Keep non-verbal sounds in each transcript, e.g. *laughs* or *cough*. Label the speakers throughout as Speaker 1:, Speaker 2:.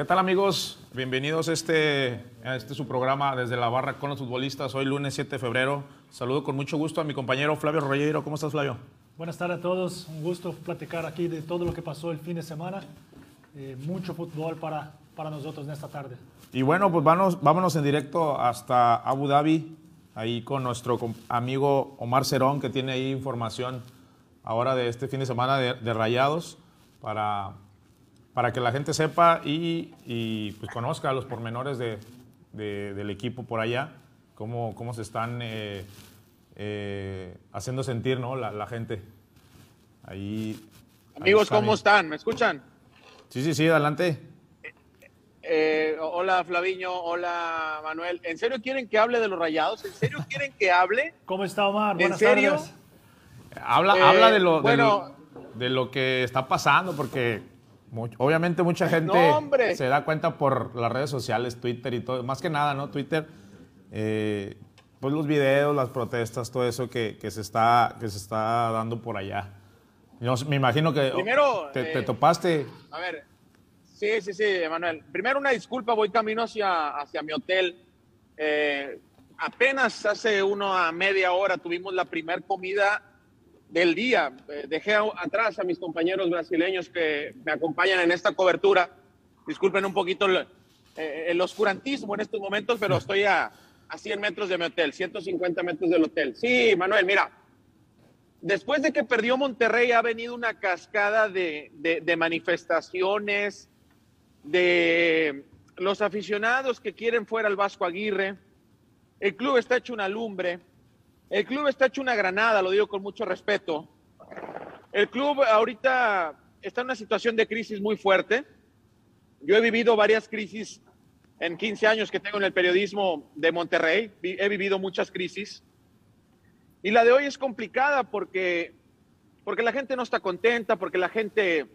Speaker 1: ¿Qué tal amigos? Bienvenidos a este, a este su programa desde la barra con los futbolistas. Hoy lunes 7 de febrero. Saludo con mucho gusto a mi compañero Flavio Reyero. ¿Cómo estás Flavio?
Speaker 2: Buenas tardes a todos. Un gusto platicar aquí de todo lo que pasó el fin de semana. Eh, mucho fútbol para, para nosotros en esta tarde.
Speaker 1: Y bueno, pues vámonos, vámonos en directo hasta Abu Dhabi, ahí con nuestro amigo Omar Cerón, que tiene ahí información ahora de este fin de semana de, de Rayados, para, para que la gente sepa y, y pues conozca los pormenores de, de, del equipo por allá, cómo, cómo se están eh, eh, haciendo sentir ¿no? la, la gente. Ahí,
Speaker 3: Amigos,
Speaker 1: ahí están.
Speaker 3: ¿cómo están? ¿Me escuchan?
Speaker 1: Sí, sí, sí, adelante.
Speaker 3: Eh, hola Flaviño, hola Manuel. ¿En serio quieren que hable de los rayados? ¿En serio quieren que hable?
Speaker 2: ¿Cómo está Omar?
Speaker 3: ¿En
Speaker 2: Buenas
Speaker 3: serio?
Speaker 2: tardes.
Speaker 1: Habla,
Speaker 3: Eh,
Speaker 1: habla de, lo, de
Speaker 3: bueno.
Speaker 1: lo- de lo que está pasando, porque mu- obviamente mucha gente
Speaker 3: No,
Speaker 1: se da cuenta por las redes sociales, Twitter y todo, más que nada, ¿no? Twitter, eh, pues los videos, las protestas, todo eso que, que se, está, que se está dando por allá. Yo me imagino que
Speaker 3: Primero,
Speaker 1: te,
Speaker 3: eh,
Speaker 1: te topaste.
Speaker 3: A ver, sí, sí, sí, Manuel. Primero una disculpa, voy camino hacia, hacia mi hotel. Eh, apenas hace una media hora tuvimos la primer comida del día. Eh, dejé atrás a mis compañeros brasileños que me acompañan en esta cobertura. Disculpen un poquito el, eh, el oscurantismo en estos momentos, pero *laughs* estoy a, a 100 metros de mi hotel, 150 metros del hotel. Sí, Manuel, mira, después de que perdió Monterrey ha venido una cascada de, de- de manifestaciones, de los aficionados que quieren fuera al Vasco Aguirre. El club está hecho una lumbre. El club está hecho una granada, lo digo con mucho respeto. El club ahorita está en una situación de crisis muy fuerte. Yo he vivido varias crisis en 15 años que tengo en el periodismo de Monterrey. He vivido muchas crisis. Y la de hoy es complicada porque, porque la gente no está contenta, porque la gente,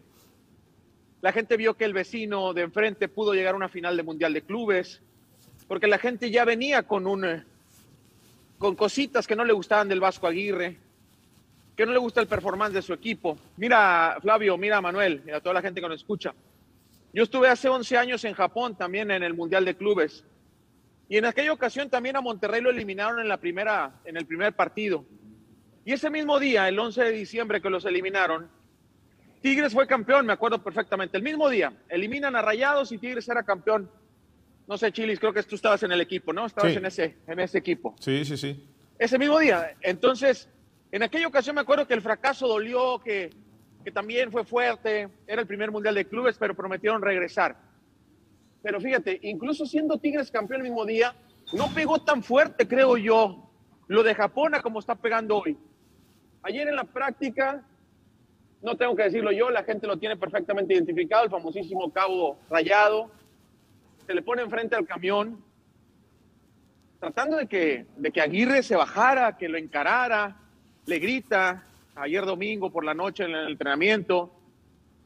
Speaker 3: la gente vio que el vecino de enfrente pudo llegar a una final de Mundial de Clubes, porque la gente ya venía con, un, con cositas que no le gustaban del Vasco Aguirre, que no le gusta el performance de su equipo. Mira, Flavio, mira, Manuel, y a toda la gente que nos escucha. Yo estuve hace 11 años en Japón también en el Mundial de Clubes. Y en aquella ocasión también a Monterrey lo eliminaron en, la primera, en el primer partido. Y ese mismo día, el 11 de diciembre que los eliminaron, Tigres fue campeón, me acuerdo perfectamente. El mismo día, eliminan a Rayados y Tigres era campeón. No sé, Chilis, creo que tú estabas en el equipo, ¿no? Estabas
Speaker 1: Sí.
Speaker 3: en, ese, en ese equipo.
Speaker 1: Sí, sí, sí.
Speaker 3: Ese mismo día. Entonces, en aquella ocasión me acuerdo que el fracaso dolió, que, que también fue fuerte. Era el primer mundial de clubes, pero prometieron regresar. Pero fíjate, incluso siendo Tigres campeón el mismo día, no pegó tan fuerte, creo yo, lo de Japón a como está pegando hoy. Ayer en la práctica, no tengo que decirlo yo, la gente lo tiene perfectamente identificado, el famosísimo cabo rayado. Se le pone enfrente al camión, tratando de que, de que Aguirre se bajara, que lo encarara, le grita ayer domingo por la noche en el entrenamiento.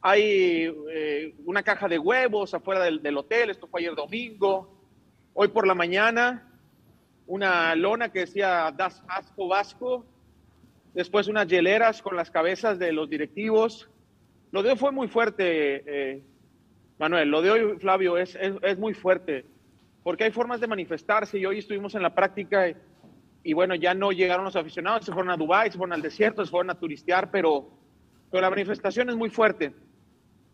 Speaker 3: Hay eh, una caja de huevos afuera del, hotel, esto fue ayer domingo. Hoy por la mañana, una lona que decía Das Asco Vasco, después unas hieleras con las cabezas de los directivos. Lo de fue muy fuerte, eh, Manuel, lo de hoy, Flavio, es, es, muy fuerte porque hay formas de manifestarse y hoy estuvimos en la práctica y, y bueno, ya no llegaron los aficionados, se fueron a Dubái, se fueron al desierto, se fueron a turistear, pero, pero la manifestación es muy fuerte.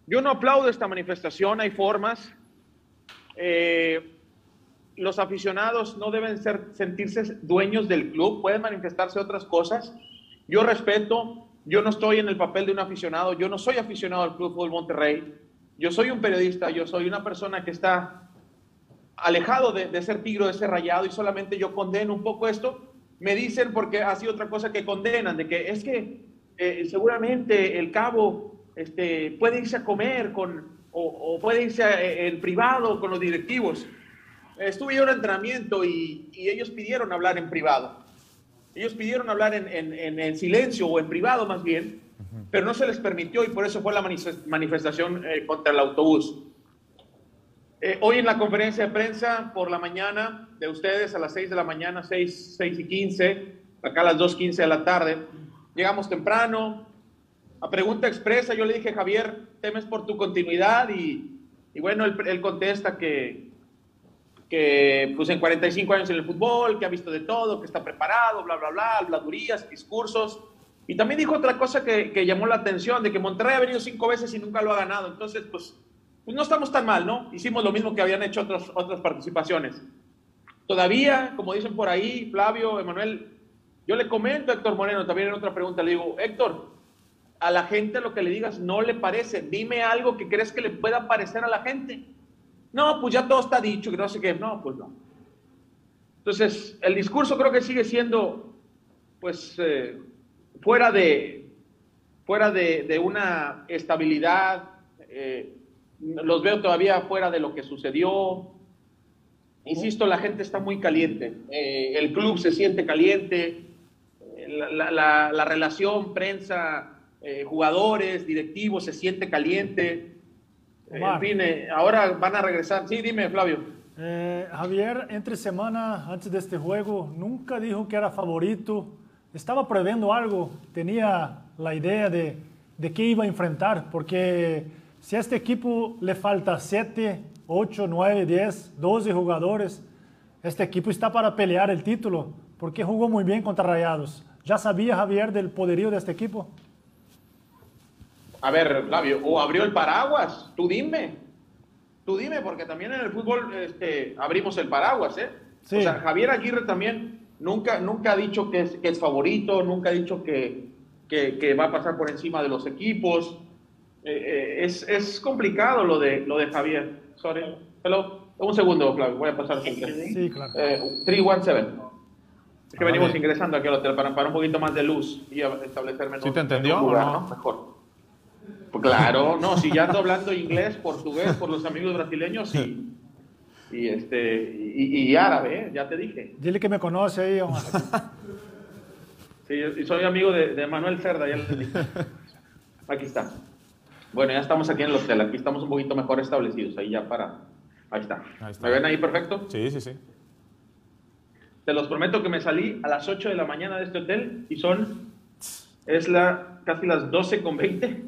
Speaker 3: Yo no aplaudo esta manifestación, hay formas. Eh, los aficionados no deben ser, sentirse dueños del club, pueden manifestarse otras cosas. Yo respeto, yo no estoy en el papel de un aficionado, yo no soy aficionado al Club Fútbol Monterrey, yo soy un periodista, yo soy una persona que está alejado de, de, ser tigro, de ser rayado, y solamente yo condeno un poco esto, me dicen porque ha sido otra cosa que condenan, de que es que eh, seguramente el cabo este, puede irse a comer con, o, o puede irse a, eh, en privado con los directivos. Estuve yo en entrenamiento y, y, ellos pidieron hablar en privado. Ellos pidieron hablar en, en, en silencio o en privado más bien, pero no se les permitió y por eso fue la manifestación eh, contra el autobús. Eh, hoy en la conferencia de prensa por la mañana de ustedes a las 6 de la mañana, 6, 6 y 15, acá a las 2.15 de la tarde, llegamos temprano. A pregunta expresa yo le dije, Javier, temes por tu continuidad y, Y bueno, él, él contesta que, que pues en 45 años en el fútbol, que ha visto de todo, que está preparado, bla, bla, bla, habladurías, discursos. Y también dijo otra cosa que, llamó la atención, de que Monterrey ha venido cinco veces y nunca lo ha ganado. Entonces, pues, pues no estamos tan mal, ¿no? Hicimos lo mismo que habían hecho otros, otras participaciones. Todavía, como dicen por ahí, Flavio, Emanuel, yo le comento a Héctor Moreno también en otra pregunta, le digo, Héctor, a la gente lo que le digas no le parece, dime algo que crees que le pueda parecer a la gente. No, pues ya todo está dicho, que no sé qué, no, pues no. Entonces, el discurso creo que sigue siendo, pues, eh, fuera de, fuera de, de una estabilidad, eh, los veo todavía fuera de lo que sucedió. Insisto, la gente está muy caliente, eh, el club se siente caliente, la, la, la relación prensa, eh, jugadores, directivos se siente caliente. En fin, eh, ahora van a regresar. Sí, dime, Flavio.
Speaker 2: Eh, Javier, entre semana, antes de este juego, nunca dijo que era favorito. Estaba previendo algo, tenía la idea de, de qué iba a enfrentar, porque si a este equipo le falta 7, 8, 9, 10, 12 jugadores, este equipo está para pelear el título, porque jugó muy bien contra Rayados. ¿Ya sabía Javier del poderío de este equipo?
Speaker 3: A ver, Flavio, o abrió el paraguas, tú dime. Tú dime, porque también en el fútbol este, abrimos el paraguas, ¿eh? Sí. O sea, Javier Aguirre también nunca, nunca ha dicho que es, que es favorito, nunca ha dicho que, que, que, va a pasar por encima de los equipos. Eh, eh, es, es, complicado lo de, lo de Javier. Sorry. Hello. Un segundo, Flavio, voy a pasar.
Speaker 2: Sí, claro.
Speaker 3: Eh, 317. Es que ah, venimos ingresando aquí al hotel para, para un poquito más de luz y establecerme.
Speaker 1: ¿Sí te entendió
Speaker 3: lugar,
Speaker 1: o no?
Speaker 3: ¿no? Mejor. Pues claro, no, si ya ando hablando inglés, portugués por los amigos brasileños y, y este y, y, árabe, ¿eh? ya te dije.
Speaker 2: Dile que me conoce ahí, Omar.
Speaker 3: Sí, y soy amigo de, de, Manuel Cerda, ya le dije. Aquí está. Bueno, ya estamos aquí en el hotel, aquí estamos un poquito mejor establecidos, ahí ya para... Ahí está. Ahí está. ¿Me ven ahí perfecto?
Speaker 1: Sí, sí, sí.
Speaker 3: Te los prometo que me salí a las 8 de la mañana de este hotel y son... Es la, casi las 12 con 20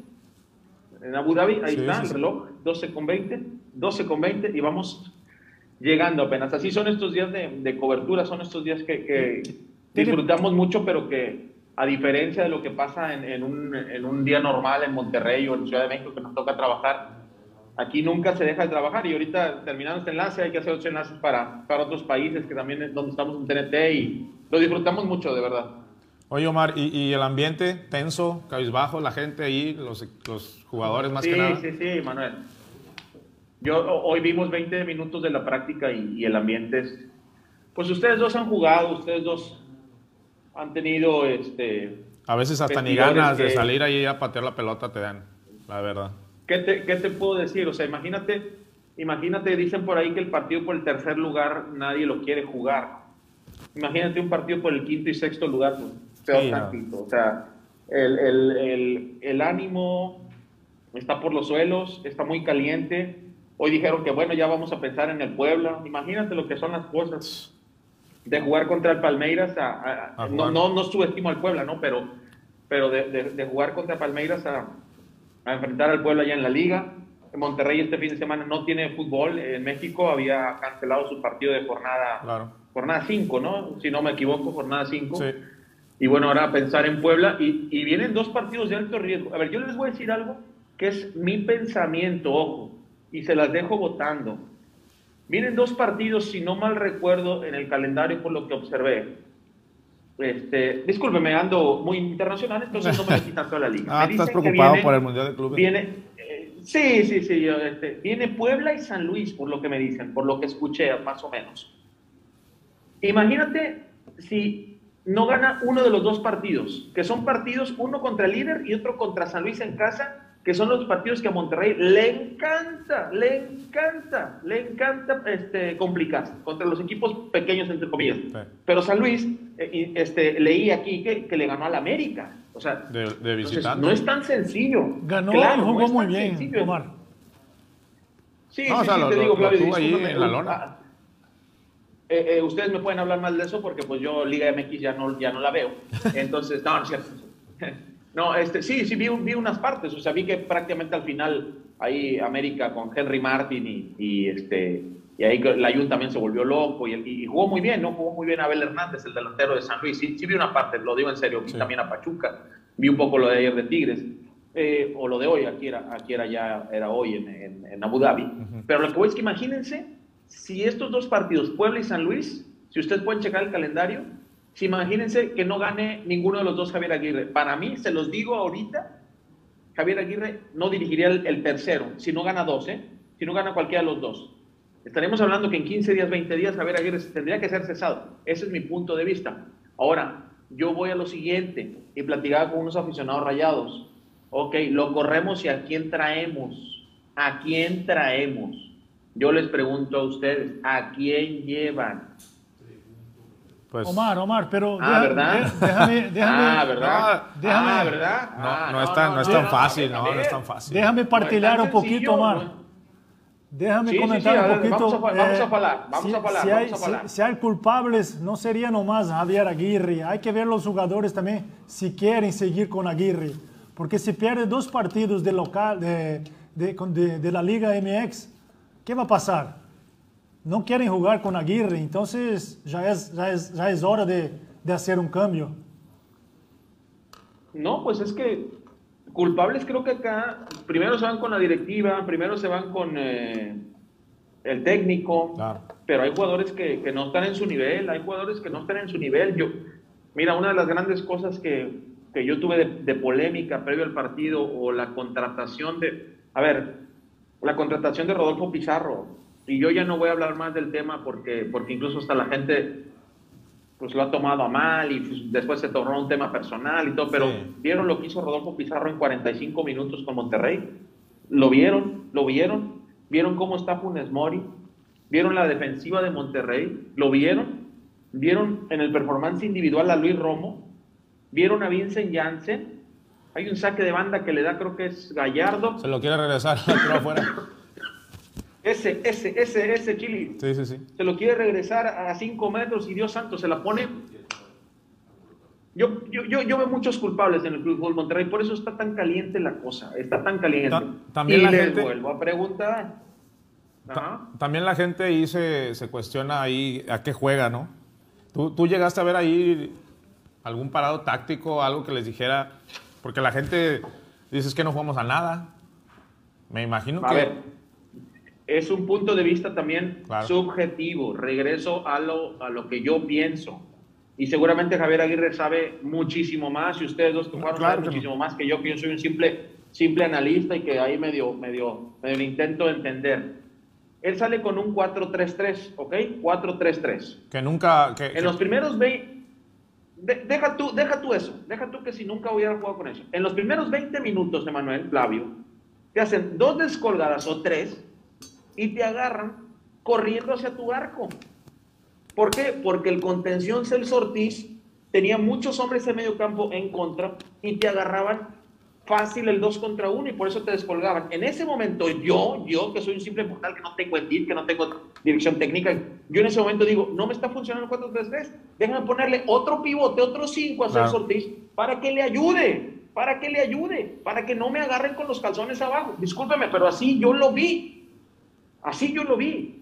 Speaker 3: en Abu Dhabi, ahí sí, está sí, el reloj, 12 con 20, 12 con 20 y vamos llegando apenas. Así son estos días de, de cobertura, son estos días que, que disfrutamos mucho, pero que a diferencia de lo que pasa en, en, un, en, un, día normal en Monterrey o en Ciudad de México que nos toca trabajar, aquí nunca se deja de trabajar y ahorita terminando este enlace hay que hacer otros enlaces para, para otros países que también es donde estamos en TNT y lo disfrutamos mucho, de verdad.
Speaker 1: Oye, Omar, ¿y, ¿y, el ambiente tenso, cabizbajo, la gente ahí, los, los jugadores más
Speaker 3: sí,
Speaker 1: que nada?
Speaker 3: Sí, sí, Manuel. Yo, hoy vimos 20 minutos de la práctica y, y, el ambiente es... Pues ustedes dos han jugado, ustedes dos han tenido este...
Speaker 1: A veces hasta ni ganas que, de salir ahí a patear la pelota te dan, la verdad.
Speaker 3: ¿Qué te, ¿Qué te puedo decir? O sea, imagínate, imagínate, dicen por ahí que el partido por el tercer lugar nadie lo quiere jugar. Imagínate un partido por el quinto y sexto lugar, pues Sí, no. O sea, el, el, el, el, ánimo está por los suelos, está muy caliente. Hoy dijeron que bueno, ya vamos a pensar en el Puebla. Imagínate lo que son las cosas de jugar contra el Palmeiras. A, a, a no, no, no, subestimo al Puebla, ¿no? Pero, pero de, de, de jugar contra Palmeiras a, enfrentar al Puebla ya en la liga. Monterrey este fin de semana no tiene fútbol. En México había cancelado su partido de jornada
Speaker 1: claro.
Speaker 3: jornada 5, ¿no? Si no me equivoco, jornada 5.
Speaker 1: Sí.
Speaker 3: Y bueno, ahora pensar en Puebla y, y, vienen dos partidos de alto riesgo. A ver, yo les voy a decir algo que es mi pensamiento, ojo, y se las dejo votando. Vienen dos partidos, si no mal recuerdo, en el calendario por lo que observé. Este, discúlpeme, ando muy internacional, entonces no me metí tanto a la liga. *laughs*
Speaker 1: ah,
Speaker 3: me
Speaker 1: estás preocupado viene, por el Mundial de Clubes.
Speaker 3: Viene, eh, sí, sí, sí. Yo, este, viene Puebla y San Luis, por lo que me dicen, por lo que escuché, más o menos. Imagínate si no gana uno de los dos partidos, que son partidos, uno contra el líder y otro contra San Luis en casa, que son los partidos que a Monterrey le encanta, le encanta, le encanta este, complicarse contra los equipos pequeños, entre comillas. Sí. Pero San Luis, eh, este, leí aquí que, que, le ganó al América. O sea,
Speaker 1: de, de visitante.
Speaker 3: no es tan sencillo.
Speaker 2: Ganó claro, y jugó no muy bien, sencillo. Omar.
Speaker 3: Sí,
Speaker 1: no,
Speaker 3: sí,
Speaker 1: o sea,
Speaker 3: sí,
Speaker 1: lo,
Speaker 3: te
Speaker 1: lo,
Speaker 3: digo,
Speaker 1: lo
Speaker 3: Flavio,
Speaker 1: ahí en la lona.
Speaker 3: Eh, eh, ustedes me pueden hablar más de eso porque pues yo Liga MX ya no, ya no la veo. *laughs* Entonces, no, no es cierto. No, este, sí, sí, vi, vi, unas partes. O sea, vi que prácticamente al final ahí América con Henry Martin y, este y ahí la Jun también se volvió loco y, jugó muy bien, ¿no? Jugó muy bien Abel Hernández, el delantero de San Luis. Sí, vi una parte, lo digo en serio, vi también a Pachuca, vi un poco lo de ayer de Tigres, eh, o lo de hoy, aquí era, aquí era ya, era hoy en, en, Abu Dhabi. Pero lo que voy es que imagínense si estos dos partidos, Puebla y San Luis, si ustedes pueden checar el calendario, si imagínense que no gane ninguno de los dos Javier Aguirre. Para mí, se los digo ahorita, Javier Aguirre no dirigiría el, tercero, si no gana dos, ¿eh? si no gana cualquiera de los dos. Estaremos hablando que en 15 días, 20 días, Javier Aguirre tendría que ser cesado. Ese es mi punto de vista. Ahora, yo voy a lo siguiente y platicaba con unos aficionados rayados. Ok, lo corremos y a quién traemos. ¿A quién traemos? Yo les pregunto a ustedes, ¿a quién llevan?
Speaker 2: Pues, Omar, Omar, pero
Speaker 3: ah, ¿verdad?
Speaker 2: déjame, *laughs* déjame,
Speaker 3: ah, ¿verdad?
Speaker 2: Déjame,
Speaker 3: ah, ¿verdad?
Speaker 1: No, ah, no, es tan, no, es tan fácil, no, no es tan fácil.
Speaker 2: Déjame partilhar un poquito, Omar. Déjame comentar un poquito.
Speaker 3: Vamos a, vamos a hablar, vamos si, a hablar,
Speaker 2: si,
Speaker 3: hay,
Speaker 2: vamos a Si, hay culpables, no sería nomás Javier Aguirre. Hay que ver los jugadores también si quieren seguir con Aguirre. Porque si pierde dos partidos de local, de, de, de, de la Liga MX, ¿qué va a pasar? No quieren jugar con Aguirre, entonces ya es, ya es, ya es hora de, de, hacer un cambio.
Speaker 3: No, pues es que culpables creo que acá primero se van con la directiva, primero se van con eh, el técnico, pero hay jugadores que, que, no están en su nivel, hay jugadores que no están en su nivel. Yo, mira, una de las grandes cosas que, que yo tuve de, de polémica previo al partido o la contratación de, a ver, la contratación de Rodolfo Pizarro, y yo ya no voy a hablar más del tema porque, porque incluso hasta la gente pues lo ha tomado a mal y pues, después se tornó un tema personal y todo, pero ¿vieron lo que hizo Rodolfo Pizarro en 45 minutos con Monterrey? ¿Lo vieron? ¿Lo vieron? ¿Vieron cómo está Funes Mori? ¿Vieron la defensiva de Monterrey? ¿Lo vieron? ¿Vieron en el performance individual a Luis Romo? ¿Vieron a Vincent Janssen? Hay un saque de banda que le da, creo que es Gallardo.
Speaker 1: Se lo quiere regresar, *laughs* pero afuera.
Speaker 3: Ese, ese, ese, ese Chili.
Speaker 1: Sí, sí, sí.
Speaker 3: Se lo quiere regresar a 5 metros y Dios santo se la pone. Yo, yo, yo, yo, veo muchos culpables en el Club Monterrey, por eso está tan caliente la cosa, está tan caliente.
Speaker 1: también
Speaker 3: y
Speaker 1: la
Speaker 3: les
Speaker 1: gente,
Speaker 3: vuelvo a preguntar.
Speaker 1: también la gente ahí se, se, cuestiona ahí a qué juega, ¿no? ¿Tú, ¿Tú llegaste a ver ahí algún parado táctico, algo que les dijera? Porque la gente dice que no jugamos a nada. Me imagino
Speaker 3: a
Speaker 1: que...
Speaker 3: Ver es un punto de vista también subjetivo. Regreso a lo, a lo que yo pienso. Y seguramente Javier Aguirre sabe muchísimo más y ustedes dos que saben muchísimo más que yo, que yo soy un simple, simple analista y que ahí medio, medio, medio intento entender. Él sale con un 4-3-3, ¿ok? 4-3-3.
Speaker 1: Que nunca... Que,
Speaker 3: en los primeros 20... deja, tú, deja tú eso, deja tú que si nunca hubiera jugado con eso. En los primeros 20 minutos, Emanuel, Flavio, te hacen dos descolgadas o tres y te agarran corriendo hacia tu arco. ¿Por qué? Porque el contención Celso Ortiz tenía muchos hombres en medio campo en contra y te agarraban fácil el 2 contra 1 y por eso te descolgaban. En ese momento yo, yo que soy un simple portal que no tengo edit, que no tengo dirección técnica, yo en ese momento digo, no me está funcionando el 4-3-3, déjame ponerle otro pivote, otro 5 a Celso Ortiz para que le ayude, para que le ayude, para que no me agarren con los calzones abajo. Discúlpeme, pero así yo lo vi. Así yo lo vi.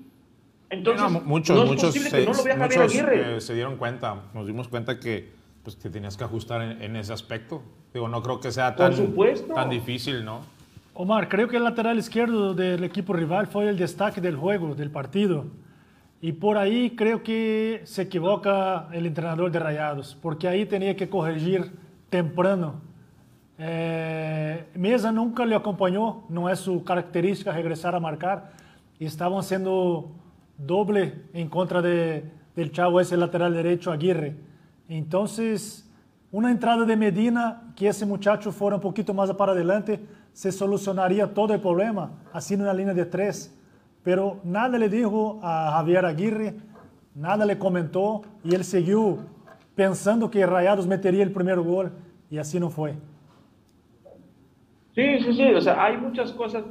Speaker 3: Entonces,
Speaker 1: muchos,
Speaker 3: no es
Speaker 1: muchos,
Speaker 3: posible
Speaker 1: se,
Speaker 3: que no lo vea Javier Aguirre.
Speaker 1: Eh, se dieron cuenta, nos dimos cuenta que, pues, que tenías que ajustar en, en, ese aspecto. Digo, no creo que sea tan, tan difícil, ¿no?
Speaker 2: Omar, creo que el lateral izquierdo del equipo rival fue el destaque del juego, del partido. Y por ahí creo que se equivoca el entrenador de Rayados, porque ahí tenía que corregir temprano. Eh, Mesa nunca le acompañó, no es su característica regresar a marcar y estaban haciendo doble en contra de, del chavo ese lateral derecho Aguirre. Entonces, una entrada de Medina, que ese muchacho fuera un poquito más para adelante, se solucionaría todo el problema, haciendo una línea de tres. Pero nada le dijo a Javier Aguirre, nada le comentó y él siguió pensando que Rayados metería el primer gol y así no fue.
Speaker 3: Sí, sí, sí, o sea, hay muchas cosas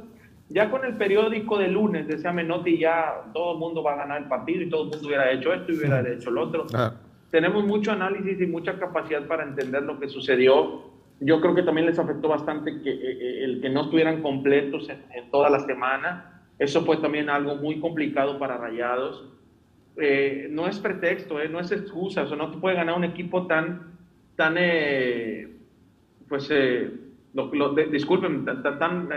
Speaker 3: ya con el periódico de lunes, decía Menotti, ya todo el mundo va a ganar el partido y todo el mundo hubiera hecho esto y hubiera hecho lo otro. Tenemos mucho análisis y mucha capacidad para entender lo que sucedió. yo creo que también les afectó bastante que, eh, eh, el que no estuvieran completos en, toda la semana. Eso fue también algo muy complicado para Rayados. Eh, no es pretexto, no es excusa, o sea, no te puede ganar un equipo tan, tan pues, lo, disculpen, tan, tan,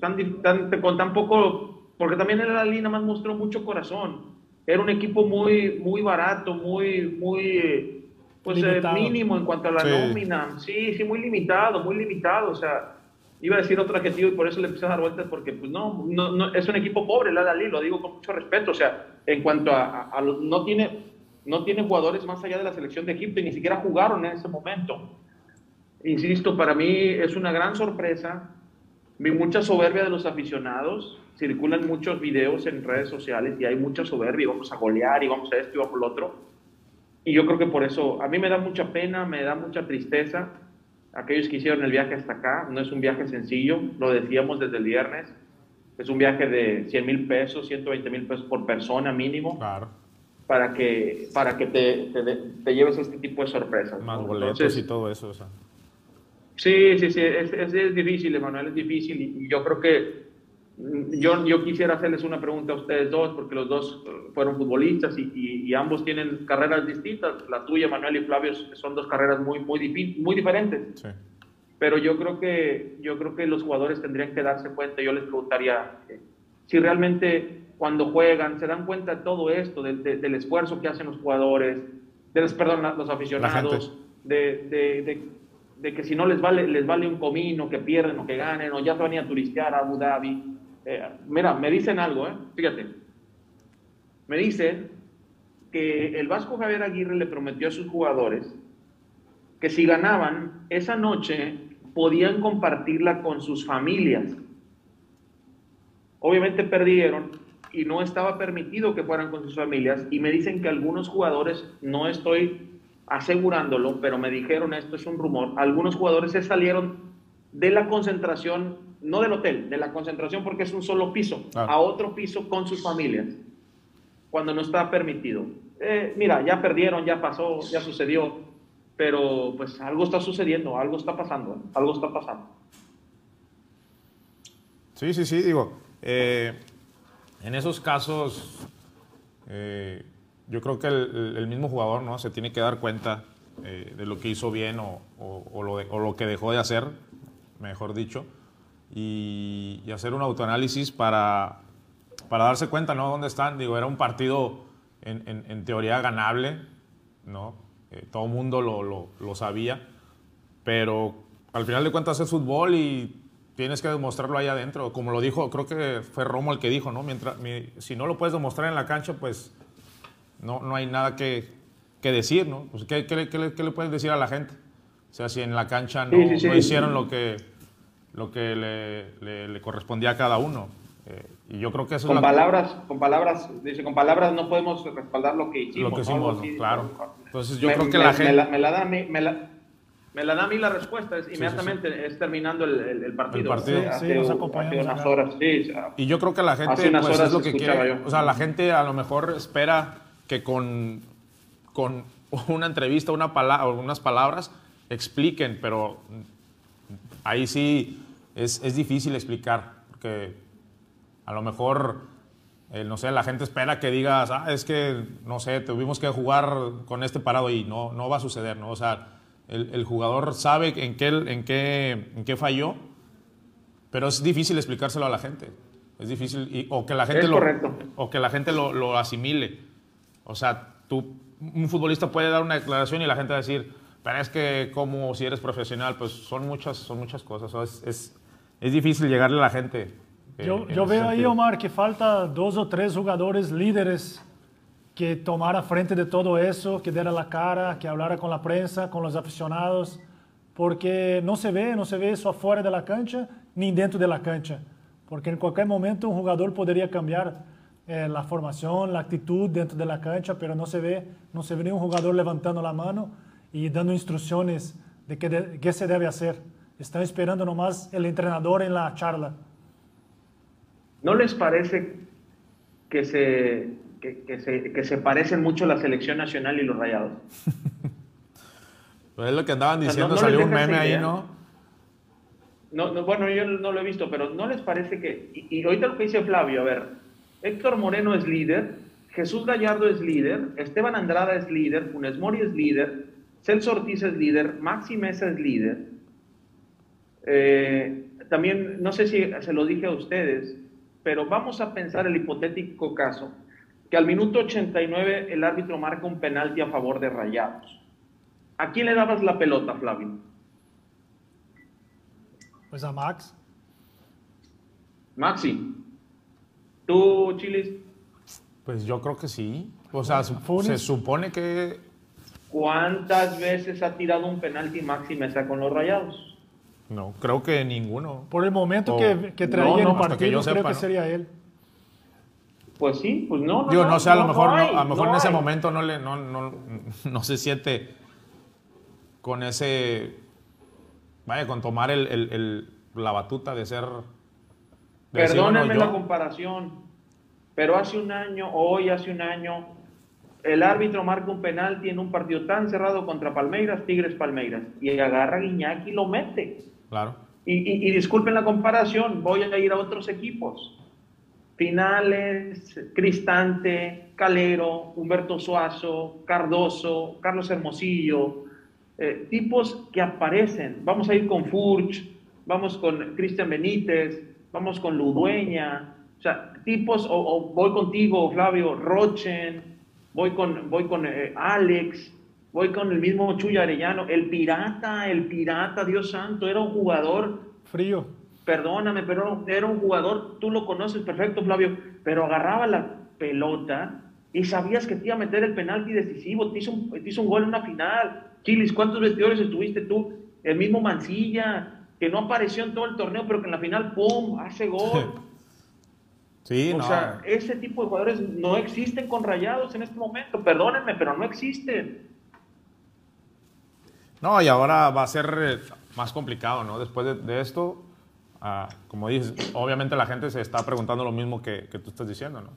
Speaker 3: tan, con tan poco, porque también en la línea más mostró mucho corazón. Era un equipo muy, muy barato, muy, muy pues eh, mínimo en cuanto a la nómina. Sí, sí, muy limitado, muy limitado. O sea, iba a decir otro adjetivo y por eso le empecé a dar vueltas porque pues no, no, es un equipo pobre, la Dalí, lo digo con mucho respeto. O sea, en cuanto a, no tiene no tiene jugadores más allá de la selección de Egipto y ni siquiera jugaron en ese momento. Insisto, para mí es una gran sorpresa. Vi mucha soberbia de los aficionados. Circulan muchos videos en redes sociales y hay mucha soberbia. vamos a golear y vamos a esto y vamos a lo otro y yo creo que por eso, a mí me da mucha pena, me da mucha tristeza. Aquellos que hicieron el viaje hasta acá, no es un viaje sencillo, lo decíamos desde el viernes. Es un viaje de 100 mil pesos, 120 mil pesos por persona mínimo. Claro. Para que, para que te, te, lleves este tipo de sorpresas.
Speaker 1: Más boletos y todo eso. O sea.
Speaker 3: Sí, sí, sí, es, es, es, difícil, Emanuel, es difícil. y yo creo que yo, yo quisiera hacerles una pregunta a ustedes dos, porque los dos fueron futbolistas y, y, ambos tienen carreras distintas. La tuya, Manuel y Flavio, son dos carreras muy, muy, muy diferentes. Pero yo creo, que, yo creo que los jugadores tendrían que darse cuenta. Yo les preguntaría eh, si realmente cuando juegan se dan cuenta de todo esto, del esfuerzo que hacen los jugadores, de perdón, los aficionados, de, de, de, que si no les vale, les vale un comino, que pierden o que ganen, o ya se van a, ir turistear a Abu Dhabi eh, mira, me dicen algo, ¿eh? fíjate. Me dicen que el Vasco Javier Aguirre le prometió a sus jugadores que si ganaban esa noche podían compartirla con sus familias. Obviamente perdieron y no estaba permitido que fueran con sus familias y me dicen que algunos jugadores, no estoy asegurándolo, pero me dijeron esto es un rumor, algunos jugadores se salieron de la concentración, no del hotel, de la concentración porque es un solo piso, a otro piso con sus familias, cuando no está permitido. Eh, mira, ya perdieron, ya pasó, ya sucedió, pero pues algo está sucediendo, algo está pasando, algo está pasando.
Speaker 1: Sí, sí, sí, digo, eh, en esos casos, eh, yo creo que el, mismo jugador ¿no? se tiene que dar cuenta de lo que hizo bien o, lo o, lo que dejó de hacer mejor dicho, y, hacer un autoanálisis para, para darse cuenta, ¿no? ¿Dónde están? Digo, era un partido en, teoría ganable, ¿no? Eh, todo el mundo lo, lo, sabía, pero al final de cuentas es fútbol y tienes que demostrarlo ahí adentro. Como lo dijo, creo que fue Romo el que dijo, ¿no? Mientras, si no lo puedes demostrar en la cancha, pues no, no hay nada que, que decir, ¿no? Pues, ¿qué, qué, qué, le, puedes decir a la gente? O sea, si en la cancha no, no hicieron lo que, lo que le, le, correspondía a cada uno. Eh, y yo creo que eso
Speaker 3: con palabras, con palabras, dice, con palabras no podemos respaldar lo que hicimos.
Speaker 1: Lo que hicimos, claro. Entonces yo creo que la gente...
Speaker 3: Me la, da a mí, me la, me la da a mí la respuesta, es inmediatamente es terminando el, el, partido.
Speaker 1: El partido.
Speaker 2: Sí, nos acompañamos.
Speaker 3: unas horas, sí.
Speaker 1: y yo creo que la gente, pues, es lo que quiere. O sea, la gente a lo mejor espera que con, con una entrevista, una palabra, unas palabras expliquen, pero ahí sí es, es difícil explicar, porque a lo mejor, eh, no sé, la gente espera que digas, ah, es que, no sé, tuvimos que jugar con este parado y no, no va a suceder, ¿no? O sea, el, el jugador sabe en qué, en, qué, en qué falló, pero es difícil explicárselo a la gente. Es difícil, y, o que la gente, lo, o que la gente lo, lo asimile. O sea, tú, un futbolista puede dar una declaración y la gente va a decir, pero es que como si eres profesional, pues son muchas, son muchas cosas. es, es, es, difícil llegarle a la gente.
Speaker 2: Eh, yo, yo veo ahí, Omar, que falta dos o tres jugadores líderes que tomara frente de todo eso, que diera la cara, que hablara con la prensa, con los aficionados, porque no se ve, no se ve eso afuera de la cancha ni dentro de la cancha, porque en cualquier momento un jugador podría cambiar eh, la formación, la actitud dentro de la cancha, pero no se ve, no se ve ni un jugador levantando la mano y dando instrucciones de qué, se debe hacer. Están esperando nomás el entrenador en la charla.
Speaker 3: ¿No les parece que se, que, se, que se parecen mucho la selección nacional y los rayados? *laughs*
Speaker 1: Pues es lo que andaban diciendo, salió un meme ahí, ¿no?
Speaker 3: ¿no? bueno, yo no lo he visto, pero ¿no les parece que, y, y, ahorita lo que dice Flavio, a ver, Héctor Moreno es líder, Jesús Gallardo es líder, Esteban Andrada es líder, Funes Mori es líder, Celso Ortiz es líder, Maxi Mesa es líder. Eh, también, no sé si se lo dije a ustedes, pero vamos a pensar el hipotético caso que al minuto 89 el árbitro marca un penalti a favor de Rayados. ¿A quién le dabas la pelota, Flavio?
Speaker 2: Pues a Max.
Speaker 3: Maxi. ¿Tú, Chiles?
Speaker 1: Pues yo creo que sí. O sea, se supone que...
Speaker 3: ¿Cuántas veces ha tirado un penalti Maxi Mesa con los Rayados?
Speaker 1: No, creo que ninguno.
Speaker 2: Por el momento que, que, traía el partido, creo que sería él.
Speaker 3: Pues sí, pues no.
Speaker 1: Digo, no, sé, a lo mejor, a lo mejor en ese momento no, le, no, no, no se siente con ese, vaya, con tomar el, el, la batuta de ser...
Speaker 3: Perdónenme la comparación, pero hace un año, hoy hace un año, el árbitro marca un penalti en un partido tan cerrado contra Palmeiras, Tigres Palmeiras, y agarra a Guiñaki y lo mete.
Speaker 1: Claro.
Speaker 3: Y, y, y disculpen la comparación, voy a ir a otros equipos. Finales, Cristante, Calero, Humberto Suazo, Cardoso, Carlos Hermosillo, eh, tipos que aparecen. Vamos a ir con Furch, vamos con Cristian Benítez, vamos con Ludueña, o sea, tipos, o, voy contigo, Flavio, Rochen, voy con, voy con eh, Alex, voy con el mismo Chuy Arellano, el pirata, el pirata, Dios santo, era un jugador
Speaker 2: frío.
Speaker 3: Perdóname, pero era un jugador, tú lo conoces perfecto, Flavio, pero agarraba la pelota y sabías que te iba a meter el penalti decisivo, te hizo un, te hizo un gol en una final. Chilis, ¿cuántos vestidores estuviste tú? El mismo Mancilla, que no apareció en todo el torneo, pero que en la final, ¡pum!, hace gol. *laughs*
Speaker 1: Sí,
Speaker 3: o sea, ese tipo de jugadores no existen con rayados en este momento. Perdónenme, pero no existen.
Speaker 1: No, y ahora va a ser eh, más complicado, ¿no? Después de, esto, ah, como dices, obviamente la gente se está preguntando lo mismo que, tú estás diciendo, ¿no?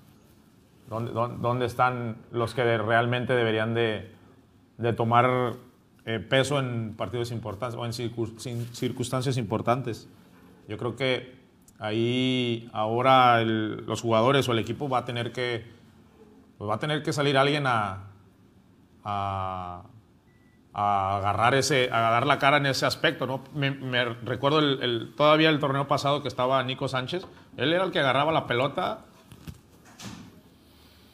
Speaker 1: ¿Dónde, dónde, están los que realmente deberían de, de tomar eh, peso en partidos importantes o en circunstancias importantes. Yo creo que ahí ahora los jugadores o el equipo va a tener que pues va a tener que salir alguien a, a, agarrar ese a agarrar la cara en ese aspecto no me, recuerdo el, todavía el torneo pasado que estaba Nico Sánchez él era el que agarraba la pelota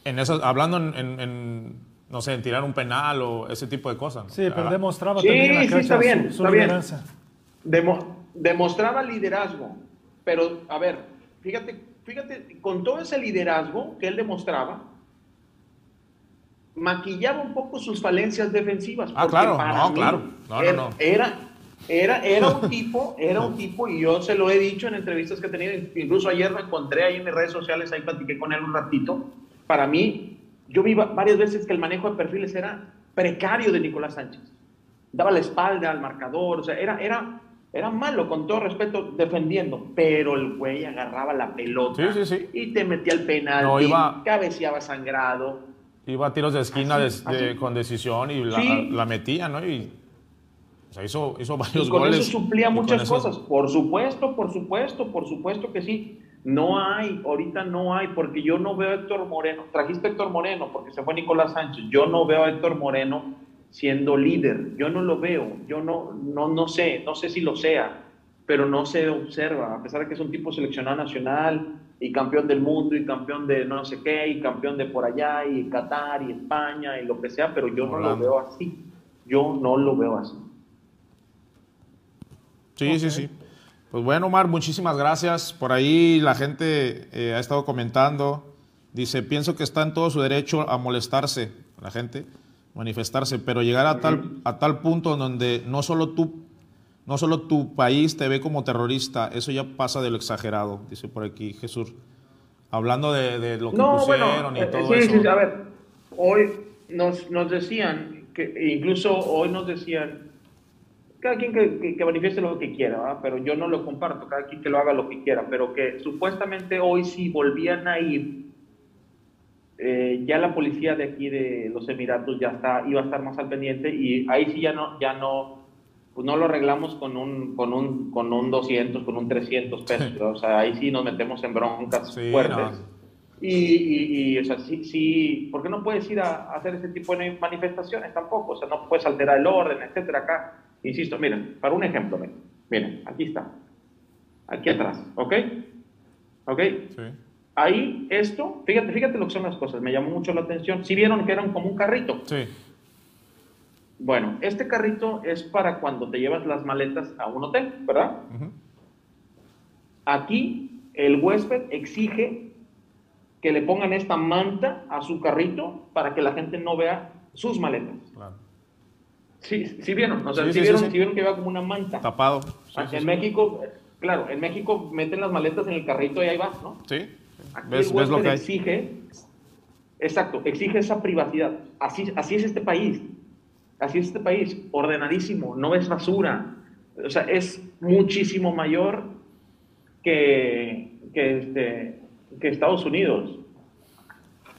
Speaker 1: en eso hablando en no sé, en tirar un penal o ese tipo de cosas.
Speaker 2: Sí, pero demostraba también la
Speaker 3: sí, está bien, su, está bien. demostraba liderazgo, pero a ver, fíjate, fíjate, con todo ese liderazgo que él demostraba, maquillaba un poco sus falencias defensivas.
Speaker 1: Ah, claro, no, claro. No,
Speaker 3: era,
Speaker 1: no,
Speaker 3: Era, era, era un *laughs* tipo, era un tipo, y yo se lo he dicho en entrevistas que he tenido, incluso ayer me encontré ahí en mis redes sociales, ahí platiqué con él un ratito. Para mí, yo vi varias veces que el manejo de perfiles era precario de Nicolás Sánchez. Daba la espalda al marcador, o sea, era, era, era malo, con todo respeto, defendiendo, pero el güey agarraba la pelota y te metía el penal, no, iba, cabeceaba sangrado.
Speaker 1: Iba a tiros de esquina con decisión y la, metía, ¿no? Y o sea, hizo, hizo varios
Speaker 3: con
Speaker 1: goles.
Speaker 3: Eso suplía muchas cosas. Por supuesto, por supuesto, por supuesto que sí. No hay, ahorita no hay, porque yo no veo a Héctor Moreno. Trajiste a Héctor Moreno porque se fue Nicolás Sánchez. Yo no veo a Héctor Moreno siendo líder. Yo no lo veo. Yo no, no, no sé, no sé si lo sea, pero no se observa. A pesar de que es un tipo seleccionado nacional y campeón del mundo y campeón de no sé qué y campeón de por allá y Qatar y España y lo que sea, pero yo no lo veo así. Yo no lo veo así.
Speaker 1: Sí, sí, sí. Pues bueno, Omar, muchísimas gracias. Por ahí la gente eh, ha estado comentando. Dice, pienso que está en todo su derecho a molestarse, la gente, manifestarse, pero llegar a tal, a tal punto donde no solo tú, no solo tu país te ve como terrorista, eso ya pasa de lo exagerado, dice por aquí Jesús. Hablando de, lo que pusieron y eh, todo eso.
Speaker 3: Sí, a ver, hoy nos, nos decían, que incluso hoy nos decían cada quien que, manifieste lo que quiera, pero yo no lo comparto, cada quien que lo haga lo que quiera, pero que supuestamente hoy sí volvían a ir eh, ya la policía de aquí de los Emiratos ya está, iba a estar más al pendiente y ahí sí ya no, ya no, pues no lo arreglamos con un, con un, con un 200, con un 300 pesos, o sea, ahí sí nos metemos en broncas fuertes. Y, y, o sea, sí, sí, ¿por qué no puedes ir a, hacer ese tipo de manifestaciones tampoco? O sea, no puedes alterar el orden, etcétera. Acá, insisto, miren, para un ejemplo, miren, aquí está, aquí atrás, ¿ok? ¿Ok? Sí. Ahí, esto, fíjate, fíjate lo que son las cosas, me llamó mucho la atención. Si vieron que eran como un carrito.
Speaker 1: Sí.
Speaker 3: Bueno, este carrito es para cuando te llevas las maletas a un hotel, ¿verdad? Aquí el huésped exige que le pongan esta manta a su carrito para que la gente no vea sus maletas. Claro. Sí, sí vieron, o sea, sí, vieron, vieron, que va como una manta.
Speaker 1: Tapado.
Speaker 3: en México, claro, en México meten las maletas en el carrito y ahí va, ¿no?
Speaker 1: Sí.
Speaker 3: Aquí ¿Ves, el lo que exige, exacto, exige esa privacidad. Así, así es este país. Así es este país, ordenadísimo, no es basura. O sea, es muchísimo mayor que, que, este, que Estados Unidos.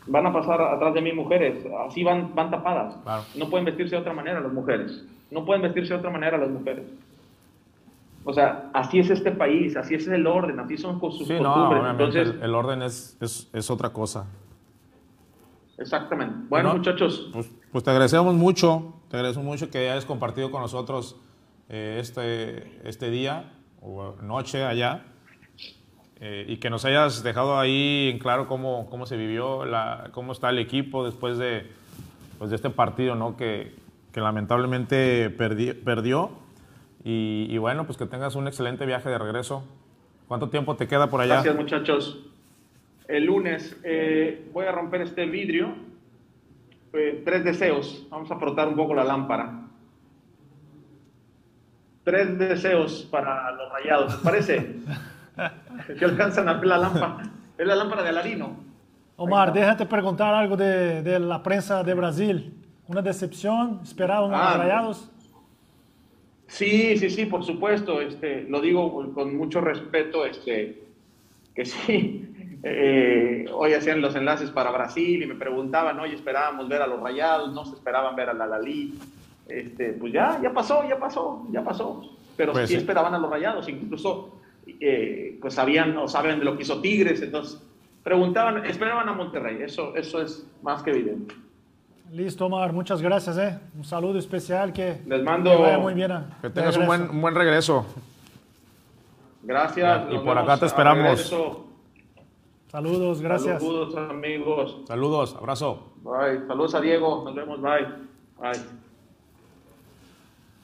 Speaker 3: Van a pasar atrás de mí mujeres, así van, van tapadas. No pueden vestirse de otra manera las mujeres. No pueden vestirse de otra manera las mujeres. O sea, así es este país, así es el orden, así son sus sí, costumbres. Entonces,
Speaker 1: el, orden es, es, es, otra cosa.
Speaker 3: Exactamente. Bueno, muchachos.
Speaker 1: Pues, pues, te agradecemos mucho, te agradecemos mucho que hayas compartido con nosotros eh, este, este día o noche allá eh, y que nos hayas dejado ahí en claro cómo, cómo se vivió, la, cómo está el equipo después de, pues de este partido ¿no? que, que lamentablemente perdió y, bueno, pues que tengas un excelente viaje de regreso. ¿Cuánto tiempo te queda por allá?
Speaker 3: Gracias, muchachos. El lunes eh, voy a romper este vidrio. Eh, tres deseos. Vamos a frotar un poco la lámpara. Tres deseos para los rayados. ¿Te parece? *laughs* *laughs* que alcanzan a ver la lámpara. Es la lámpara de Alarino.
Speaker 2: Omar, déjate preguntar algo de, de, la prensa de Brasil. ¿Una decepción? ¿Esperaban ah, los rayados?
Speaker 3: Sí, sí, sí, por supuesto. Este, lo digo con mucho respeto, este, que sí. *laughs* Eh, hoy hacían los enlaces para Brasil y me preguntaban, hoy esperábamos ver a los Rayados, no se esperaban ver a la Lalí. Este, pues ya, ya pasó, ya pasó, ya pasó. Pero pues sí, esperaban a los Rayados, incluso eh, pues sabían o saben de lo que hizo Tigres, entonces preguntaban, esperaban a Monterrey, eso, eso es más que evidente.
Speaker 2: Listo, Omar, muchas gracias. Eh. Un saludo especial que
Speaker 3: les mando.
Speaker 2: vaya muy bien.
Speaker 1: Que tengas un buen, buen, regreso.
Speaker 3: Gracias.
Speaker 1: Y por acá te esperamos.
Speaker 2: Saludos, gracias.
Speaker 3: Saludos, amigos.
Speaker 1: Saludos, abrazo.
Speaker 3: Bye. Saludos a Diego. Nos vemos. Bye. Bye.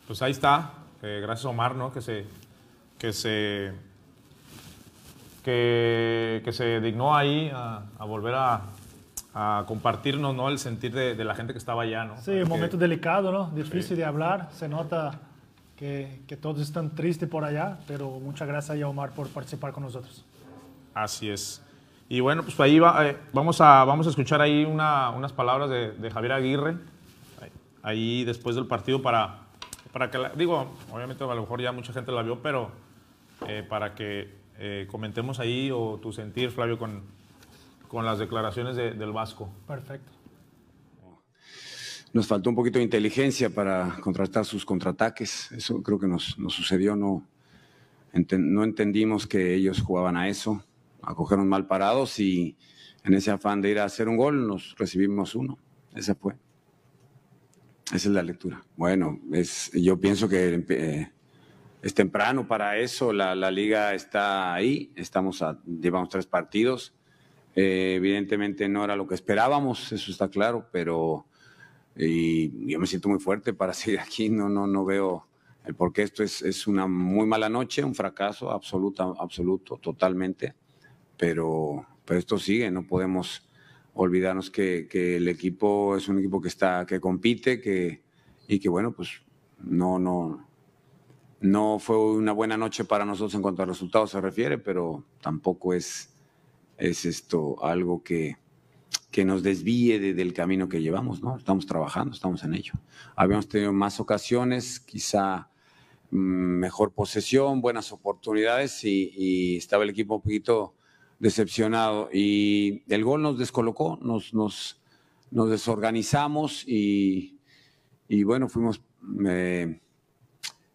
Speaker 1: Pues ahí está. Eh, gracias, Omar, ¿no? Que se. Que se. Que, que se dignó ahí a, a volver a, a compartirnos ¿no? el sentir de, la gente que estaba allá. ¿no?
Speaker 2: Sí, un momento delicado, ¿no? difícil de hablar. Se nota que, que, todos están tristes por allá, pero muchas gracias a Omar por participar con nosotros.
Speaker 1: Así es. Y bueno, pues ahí va, eh, vamos, a, vamos a escuchar ahí una, unas palabras de, de, Javier Aguirre, ahí después del partido para, para que, la, digo, obviamente a lo mejor ya mucha gente la vio, pero eh, para que eh, comentemos ahí o tu sentir, Flavio, con, con las declaraciones del Vasco.
Speaker 2: Perfecto.
Speaker 4: Nos faltó un poquito de inteligencia para contrastar sus contraataques. Eso creo que nos, nos sucedió. No, no entendimos que ellos jugaban a eso. Acogieron mal parados y en ese afán de ir a hacer un gol nos recibimos uno. Esa fue. Esa es la lectura. Bueno, es, yo pienso que eh, es temprano para eso. La, la, liga está ahí. Estamos a, llevamos tres partidos eh, evidentemente no era lo que esperábamos, eso está claro, pero y yo me siento muy fuerte para *laughs* seguir aquí, no, no, no veo el por qué esto es, es una muy mala noche, un fracaso absoluto, absoluto, totalmente, pero, pero esto sigue, no podemos olvidarnos que, que, el equipo es un equipo que está, que compite, que, y que bueno, pues no, no, no fue una buena noche para nosotros en cuanto a resultados se refiere, pero tampoco es es esto algo que, que nos desvíe del camino que llevamos, ¿no? Estamos trabajando, estamos en ello. Habíamos tenido más ocasiones, quizá mm, mejor posesión, buenas oportunidades y, estaba el equipo un poquito decepcionado. Y el gol nos descolocó, nos, nos, nos desorganizamos y, y bueno, fuimos, eh,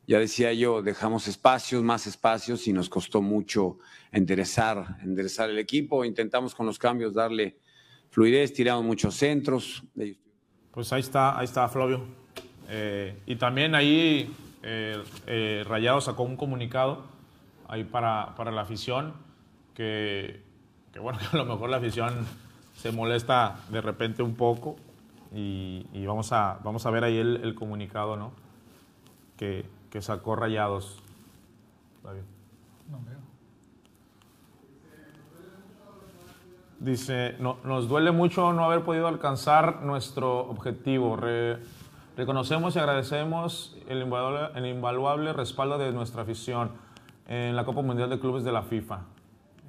Speaker 4: ya decía yo, dejamos espacios, más espacios y nos costó mucho enderezar, enderezar el equipo. Intentamos con los cambios darle fluidez, tiramos muchos centros.
Speaker 1: Pues ahí está, ahí está Flavio. Eh, y también ahí eh, eh, Rayado sacó un comunicado ahí para, para la afición que, que, bueno, *laughs* que a lo mejor la afición se molesta de repente un poco y, vamos, a, vamos a ver ahí el, el comunicado ¿no? que, que sacó Rayados. Flavio.
Speaker 2: No veo.
Speaker 1: Dice, no, nos duele mucho no haber podido alcanzar nuestro objetivo. Re- reconocemos y agradecemos el invaluable, el invaluable respaldo de nuestra afición en la Copa Mundial de Clubes de la FIFA.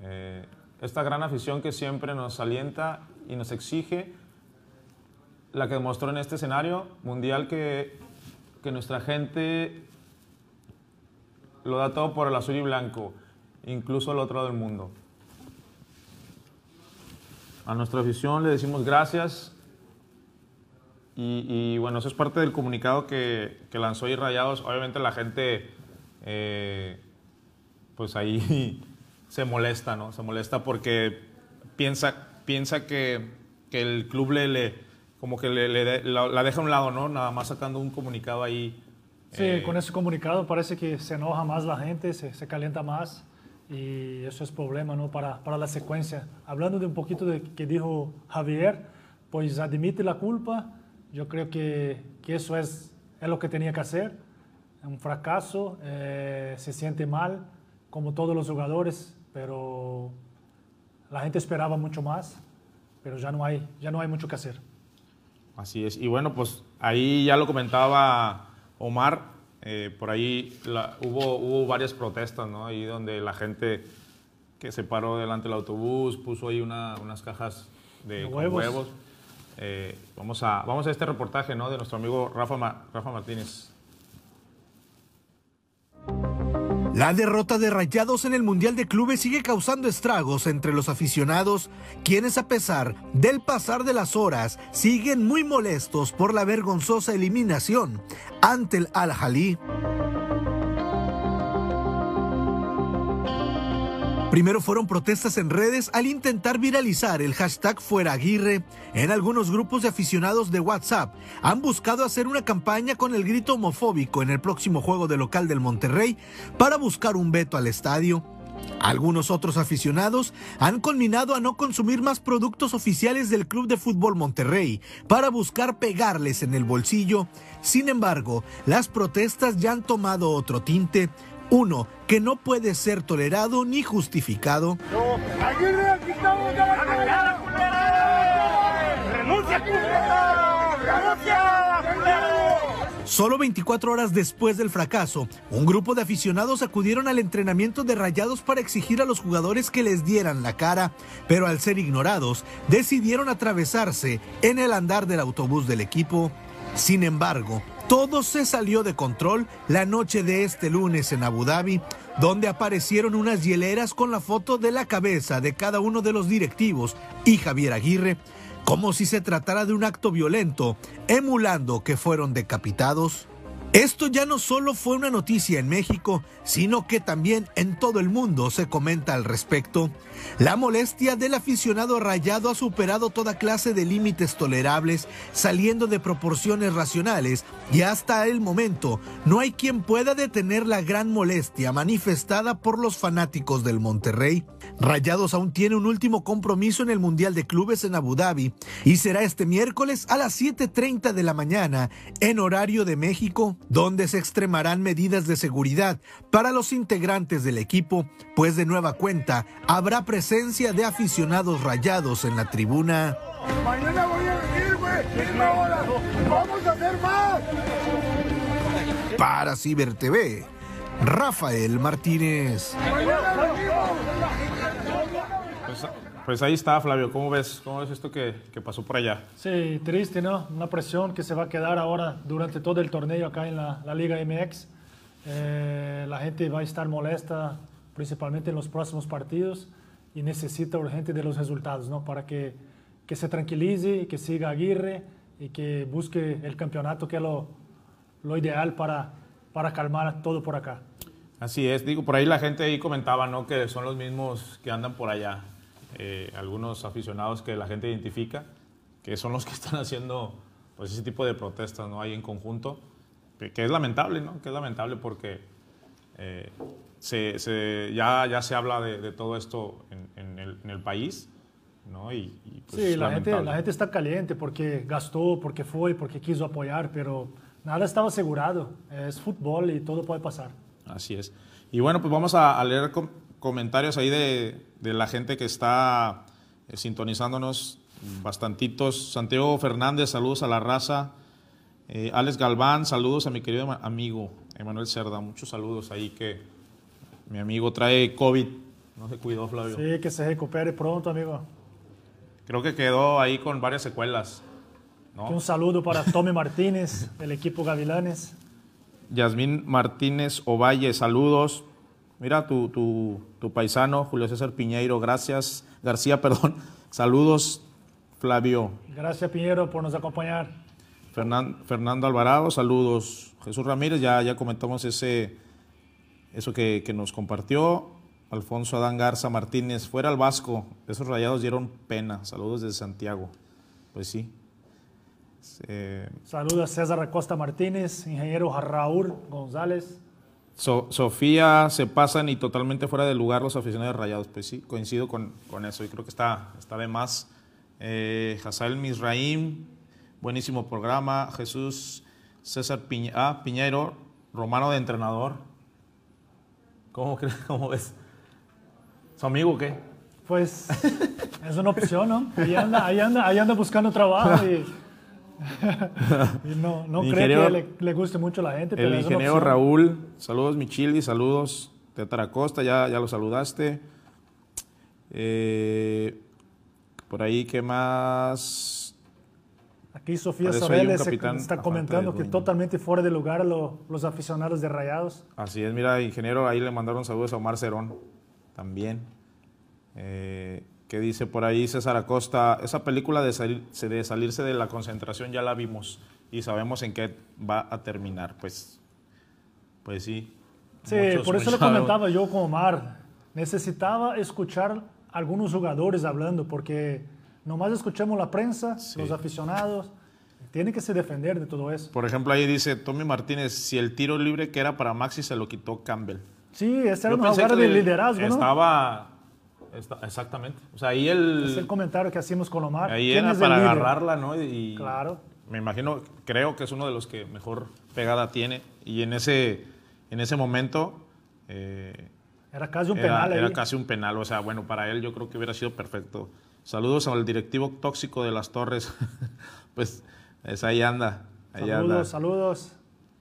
Speaker 1: Eh, esta gran afición que siempre nos alienta y nos exige, la que demostró en este escenario mundial que, que nuestra gente lo da todo por el azul y blanco, incluso al otro lado del mundo. A nuestra afición le decimos gracias. Y, bueno, eso es parte del comunicado que, lanzó y Rayados. Obviamente la gente, eh, pues ahí *laughs* se molesta, ¿no? Se molesta porque piensa, piensa que, que el club le, como que le, la, la deja a un lado, ¿no? Nada más sacando un comunicado ahí.
Speaker 2: Sí,
Speaker 1: eh,
Speaker 2: con ese comunicado parece que se enoja más la gente, se, se calienta más y eso es problema ¿no? para, para la secuencia. Hablando de un poquito de que dijo Javier, pues admite la culpa, yo creo que, que eso es, es lo que tenía que hacer, un fracaso, eh, se siente mal como todos los jugadores, pero la gente esperaba mucho más, pero ya no hay, ya no hay mucho que hacer.
Speaker 1: Así es. Y bueno, pues ahí ya lo comentaba Omar, eh, por ahí la- hubo, hubo varias protestas, ¿no? Ahí donde la gente que se paró delante del autobús puso ahí una- unas cajas de,
Speaker 2: huevos.
Speaker 1: huevos. Eh, vamos, a, vamos a este reportaje, ¿no? De nuestro amigo Rafa, Ma- Rafa Martínez.
Speaker 5: La derrota de Rayados en el Mundial de Clubes sigue causando estragos entre los aficionados, quienes a pesar del pasar de las horas siguen muy molestos por la vergonzosa eliminación ante el Al-Jalí. Primero fueron protestas en redes al intentar viralizar el hashtag Fuera Aguirre. En algunos grupos de aficionados de WhatsApp han buscado hacer una campaña con el grito homofóbico en el próximo juego de local del Monterrey para buscar un veto al estadio. Algunos otros aficionados han culminado a no consumir más productos oficiales del Club de Fútbol Monterrey para buscar pegarles en el bolsillo. Sin embargo, las protestas ya han tomado otro tinte, uno que no puede ser tolerado ni justificado. Solo 24 horas después del fracaso, un grupo de aficionados acudieron al entrenamiento de Rayados para exigir a los jugadores que les dieran la cara, pero al ser ignorados, decidieron atravesarse en el andar del autobús del equipo. Sin embargo, todo se salió de control la noche de este lunes en Abu Dhabi, donde aparecieron unas hieleras con la foto de la cabeza de cada uno de los directivos y Javier Aguirre, como si se tratara de un acto violento, emulando que fueron decapitados. Esto ya no solo fue una noticia en México, sino que también en todo el mundo se comenta al respecto. La molestia del aficionado rayado ha superado toda clase de límites tolerables, saliendo de proporciones racionales, y hasta el momento no hay quien pueda detener la gran molestia manifestada por los fanáticos del Monterrey. Rayados aún tiene un último compromiso en el Mundial de Clubes en Abu Dhabi y será este miércoles a las 7.30 de la mañana en horario de México, donde se extremarán medidas de seguridad para los integrantes del equipo, pues de nueva cuenta habrá presencia de aficionados rayados en la tribuna.
Speaker 6: Mañana voy a venir, güey. Vamos a hacer más.
Speaker 5: Para Ciber TV, Rafael Martínez.
Speaker 6: Mañana.
Speaker 1: Pues, ahí está, Flavio. ¿Cómo ves? ¿Cómo ves esto que, que pasó por allá?
Speaker 2: Sí, triste, ¿no? Una presión que se va a quedar ahora durante todo el torneo acá en la, la Liga MX. Eh, la gente va a estar molesta, principalmente en los próximos partidos. y necesita urgente de los resultados, ¿no? Para que, que se tranquilice, que siga Aguirre y que busque el campeonato, que es lo, lo ideal para, para calmar todo por acá.
Speaker 1: Así es, digo, por ahí la gente ahí comentaba, ¿no? Que son los mismos que andan por allá, eh, algunos aficionados que la gente identifica, que son los que están haciendo pues ese tipo de protestas, ¿no? Ahí en conjunto, que, que es lamentable, ¿no? Que es lamentable porque eh, se, se, ya, ya se habla de, de todo esto en, en, el, en, el, país, ¿no? Y, y pues
Speaker 2: sí, la gente, la gente está caliente porque gastó, porque fue, porque quiso apoyar, pero nada estaba asegurado. Es fútbol y todo puede pasar.
Speaker 1: Así es. Y bueno, pues vamos a, a leer com comentarios ahí de, de, la gente que está eh, sintonizándonos bastantitos. Santiago Fernández, saludos a la raza. Eh, Alex Galván, saludos a mi querido amigo Emanuel Cerda. Muchos saludos ahí que mi amigo trae COVID. No se cuidó, Flavio.
Speaker 2: Sí, que se recupere pronto, amigo.
Speaker 1: Creo que quedó ahí con varias secuelas. ¿no?
Speaker 2: Un saludo para *laughs* Tommy Martínez, el equipo Gavilanes.
Speaker 1: Yasmín Martínez Ovalle, saludos. Mira, tu, tu, tu, paisano, Julio César Piñeiro, gracias. García, *laughs* perdón. Saludos, Flavio.
Speaker 2: Gracias, Piñero, por nos acompañar.
Speaker 1: Fernan, Fernando Alvarado, saludos. Jesús Ramírez, ya, ya comentamos ese, eso que, que, nos compartió. Alfonso Adán Garza Martínez, fuera al Vasco. Esos rayados dieron pena. Saludos desde Santiago. Pues sí.
Speaker 2: Saludos a César Acosta Martínez, ingeniero Raúl González.
Speaker 1: So, Sofía se pasan y totalmente fuera de lugar los aficionados rayados. Pues sí, coincido con, con eso y creo que está, está de más. Eh, Hazael Misraim, buenísimo programa. Jesús César Piña, ah, Piñero, romano de entrenador. ¿Cómo, *laughs* crees, ¿Cómo ves? ¿Su amigo o qué?
Speaker 2: Pues es una opción, ¿no? Ahí anda, ahí anda, ahí anda buscando trabajo y, *laughs* y no, no creo que le, le, guste mucho a la gente.
Speaker 1: Pero el ingeniero Raúl, saludos Michili, saludos de Taracosta, ya, ya lo saludaste. Eh, por ahí, ¿qué más?
Speaker 2: Aquí Sofía Soreles está comentando que totalmente fuera de lugar lo, los aficionados de Rayados.
Speaker 1: Así es, mira, ingeniero, ahí le mandaron saludos a Omar Cerón también. Eh, ¿Qué dice por ahí César Acosta? Esa película de, salir, de salirse de la concentración ya la vimos y sabemos en qué va a terminar. Pues, pues sí.
Speaker 2: Sí, por eso lo comentaba yo con Omar. Necesitaba escuchar algunos jugadores hablando porque nomás escuchamos la prensa, sí. los aficionados. Tiene que se defender de todo eso.
Speaker 1: Por ejemplo, ahí dice Tommy Martínez, si el tiro libre que era para Maxi se lo quitó Campbell.
Speaker 2: Sí, ese era un jugador de liderazgo, ¿no?
Speaker 1: Estaba... Está, exactamente. O sea, ahí el...
Speaker 2: Es el comentario que hacemos con Omar.
Speaker 1: Ahí era para agarrarla, ¿no? Y
Speaker 2: claro.
Speaker 1: Me imagino, creo que es uno de los que mejor pegada tiene. Y en ese, en ese momento... Eh,
Speaker 2: era casi un
Speaker 1: era,
Speaker 2: penal.
Speaker 1: Era
Speaker 2: ahí.
Speaker 1: casi un penal. O sea, bueno, para él yo creo que hubiera sido perfecto. Saludos al directivo tóxico de las Torres. *laughs* pues es ahí anda. Ahí
Speaker 2: saludos,
Speaker 1: anda.
Speaker 2: saludos.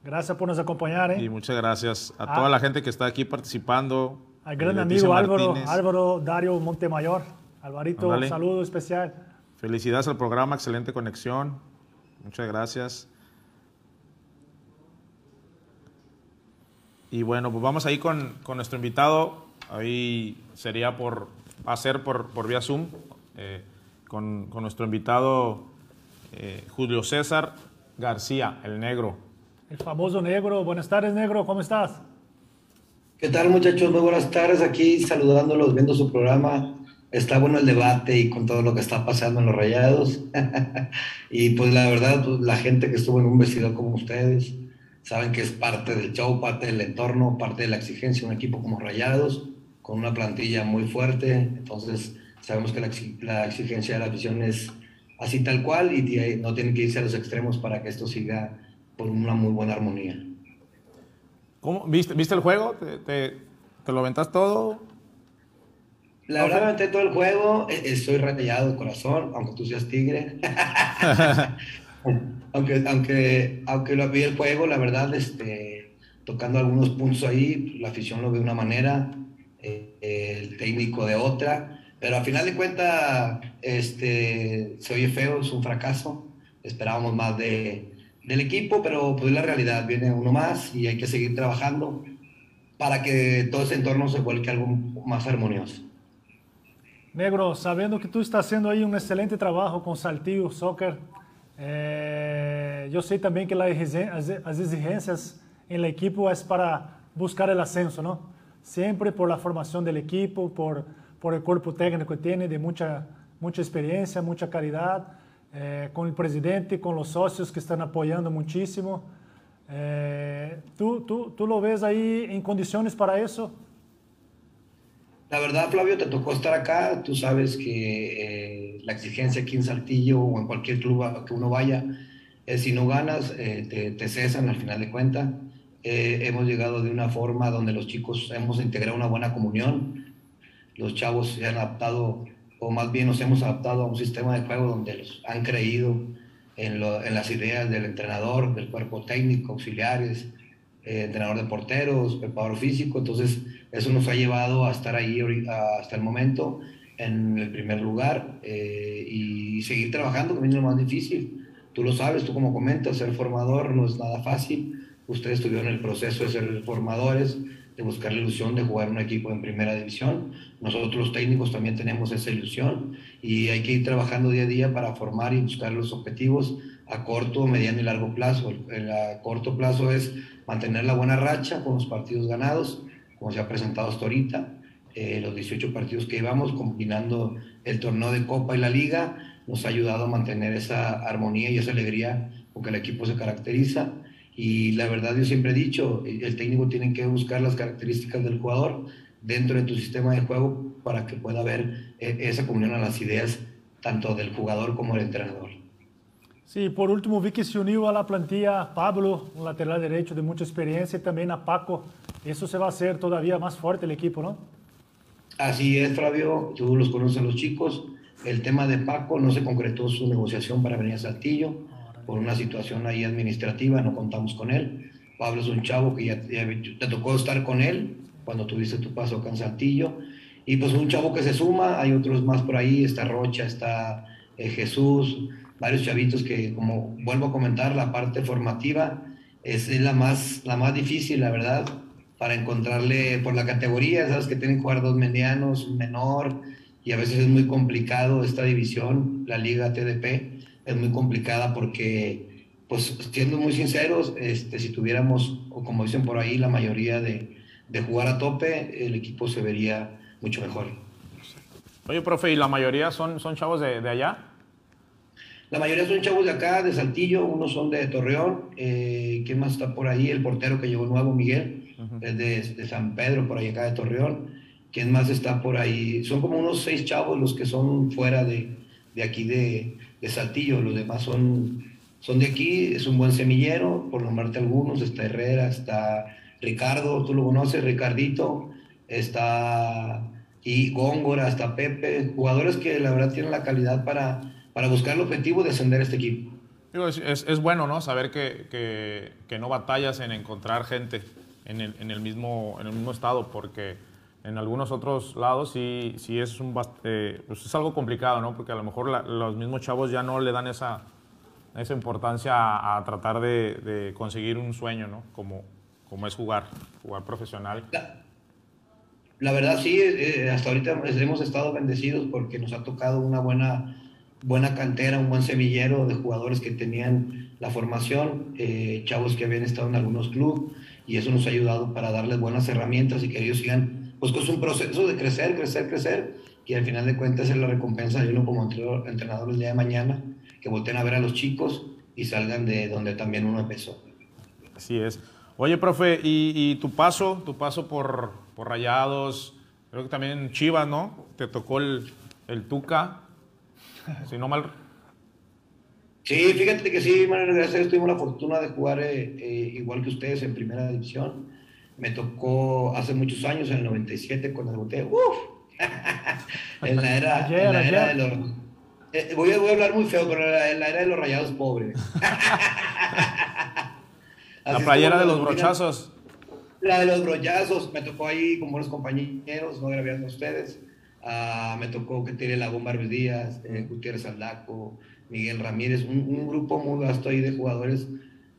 Speaker 2: Gracias por nos acompañar. ¿eh?
Speaker 1: Y muchas gracias a ah. toda la gente que está aquí participando.
Speaker 2: Al gran amigo Álvaro, Álvaro Dario Montemayor. Alvarito, un saludo especial.
Speaker 1: Felicidades al programa, excelente conexión. Muchas gracias. Y bueno, pues vamos ahí con, con nuestro invitado. Ahí sería por hacer por, por vía Zoom eh, con, con, nuestro invitado eh, Julio César García, el negro.
Speaker 2: El famoso negro. Buenas tardes, negro. ¿Cómo estás?
Speaker 7: ¿Qué tal muchachos? Muy buenas tardes aquí saludándolos, viendo su programa. Está bueno el debate y con todo lo que está pasando en los rayados. *laughs* y pues la verdad, pues, la gente que estuvo en un vestido como ustedes, saben que es parte del show, parte del entorno, parte de la exigencia, un equipo como rayados, con una plantilla muy fuerte. Entonces sabemos que la, la exigencia de la afición es así tal cual y no tienen que irse a los extremos para que esto siga por una muy buena armonía.
Speaker 1: ¿Cómo? ¿Viste, ¿Viste el juego? ¿Te, te, te lo aventas todo?
Speaker 7: La verdad, me aventé todo el juego. Estoy rayado de corazón, aunque tú seas tigre. *laughs* aunque, aunque, aunque lo vi el juego, la verdad, este, tocando algunos puntos ahí, la afición lo ve de una manera, eh, el técnico de otra. Pero al final de cuentas, este, se oye feo, es un fracaso. Esperábamos más de, del equipo, pero pues la realidad, viene uno más y hay que seguir trabajando para que todo ese entorno se vuelque algo más armonioso.
Speaker 2: Negro, sabiendo que tú estás haciendo ahí un excelente trabajo con Saltillo Soccer, eh, yo sé también que la las exigencias en el equipo es para buscar el ascenso, ¿no? Siempre por la formación del equipo, por, por el cuerpo técnico que tiene, de mucha, mucha experiencia, mucha calidad, eh, con el presidente, con los socios que están apoyando muchísimo. Eh, ¿tú, tú, ¿Tú lo ves ahí en condiciones para eso?
Speaker 7: La verdad, Flavio, te tocó estar acá. Tú sabes que eh, la exigencia aquí en Saltillo o en cualquier club a que uno vaya es si no ganas, eh, te, te, cesan al final de cuentas. Eh, hemos llegado de una forma donde los chicos hemos integrado una buena comunión. Los chavos se han adaptado, o más bien nos hemos adaptado a un sistema de juego donde los han creído en, lo, en las ideas del entrenador, del cuerpo técnico, auxiliares, entrenador de porteros, preparador físico. Entonces, eso nos ha llevado a estar ahí hasta el momento en el primer lugar eh, y seguir trabajando, que es lo más difícil. Tú lo sabes, tú como comentas, ser formador no es nada fácil. Ustedes estuvieron en el proceso de ser formadores, de buscar la ilusión de jugar un equipo en primera división. Nosotros los técnicos también tenemos esa ilusión y hay que ir trabajando día a día para formar y buscar los objetivos a corto, mediano y largo plazo. El, a corto plazo es mantener la buena racha con los partidos ganados como se ha presentado hasta ahorita, eh, los 18 partidos que llevamos, combinando el torneo de Copa y la Liga, nos ha ayudado a mantener esa armonía y esa alegría con que el equipo se caracteriza. Y la verdad, yo siempre he dicho, el técnico tiene que buscar las características del jugador dentro de tu sistema de juego para que pueda haber eh, esa comunión a las ideas tanto del jugador como del entrenador.
Speaker 2: Sí, por último vi que se unió a la plantilla Pablo, un lateral derecho de mucha experiencia, y también a Paco, eso se va a hacer todavía más fuerte el equipo, ¿no?
Speaker 7: Así es, Flavio, tú los conoces los chicos. El tema de Paco no se concretó su negociación para venir a Saltillo por una situación ahí administrativa, no contamos con él. Pablo es un chavo que ya, te tocó estar con él cuando tuviste tu paso acá en. Y pues un chavo que se suma, hay otros más por ahí, está Rocha, está eh, Jesús, varios chavitos que, como vuelvo a comentar, la parte formativa es, la, más, la más difícil, la verdad para encontrarle por la categoría, sabes que tienen que jugar dos medianos, menor, y a veces es muy complicado esta división, la liga TDP, es muy complicada porque, pues siendo muy sinceros, este, si tuviéramos, o como dicen por ahí, la mayoría de, de jugar a tope, el equipo se vería mucho mejor.
Speaker 1: Oye, profe, ¿y la mayoría son, son chavos de, de allá?
Speaker 7: La mayoría son chavos de acá, de Saltillo, unos son de Torreón. Eh, ¿Quién más está por ahí? El portero que llegó nuevo, Miguel de, San Pedro, por ahí acá de Torreón. ¿Quién más está por ahí? Son como unos seis chavos los que son fuera de, de aquí de, de, Saltillo, los demás son, son de aquí, es un buen semillero, por nombrarte algunos, está Herrera, está Ricardo, tú lo conoces, Ricardito, está y Góngora, está Pepe, jugadores que la verdad tienen la calidad para, para buscar el objetivo de ascender este equipo.
Speaker 1: Es, es, bueno, ¿no? Saber que, que, que no batallas en encontrar gente en el, en el, mismo, en el mismo estado, porque en algunos otros lados sí, sí es, un, eh, pues es algo complicado, ¿no? Porque a lo mejor la, los mismos chavos ya no le dan esa, esa importancia a, a tratar de, de, conseguir un sueño, ¿no? Como, como es jugar, jugar profesional.
Speaker 7: La, la verdad sí, eh, hasta ahorita hemos estado bendecidos porque nos ha tocado una buena, buena cantera, un buen semillero de jugadores que tenían la formación, eh, chavos que habían estado en algunos clubes y eso nos ha ayudado para darles buenas herramientas y que ellos sigan, pues con un proceso de crecer, crecer, crecer, y al final de cuentas es la recompensa de uno como entrenador el día de mañana, que volteen a ver a los chicos y salgan de donde también uno empezó.
Speaker 1: Así es. Oye, profe, y, y tu paso, tu paso por, por, Rayados, creo que también Chivas, ¿no? Te tocó el, el Tuca, *laughs* si no mal
Speaker 7: Sí, fíjate que sí, Manuel, gracias a Dios tuvimos la fortuna de jugar eh, eh, igual que ustedes en primera división. Me tocó hace muchos años, en el 97, cuando debuté. ¡Uf! *laughs* en la era, ayer, en la era de los. Eh, voy, a, voy, a, hablar muy feo, pero en la era de los rayados pobres. *laughs*
Speaker 1: la playera de los brochazos.
Speaker 7: La de los brochazos, me tocó ahí con buenos compañeros, no grabé a ustedes. Uh, me tocó que tiene la bomba Ruiz Díaz, eh, Gutiérrez Aldaco, Miguel Ramírez, un, un, grupo muy vasto ahí de jugadores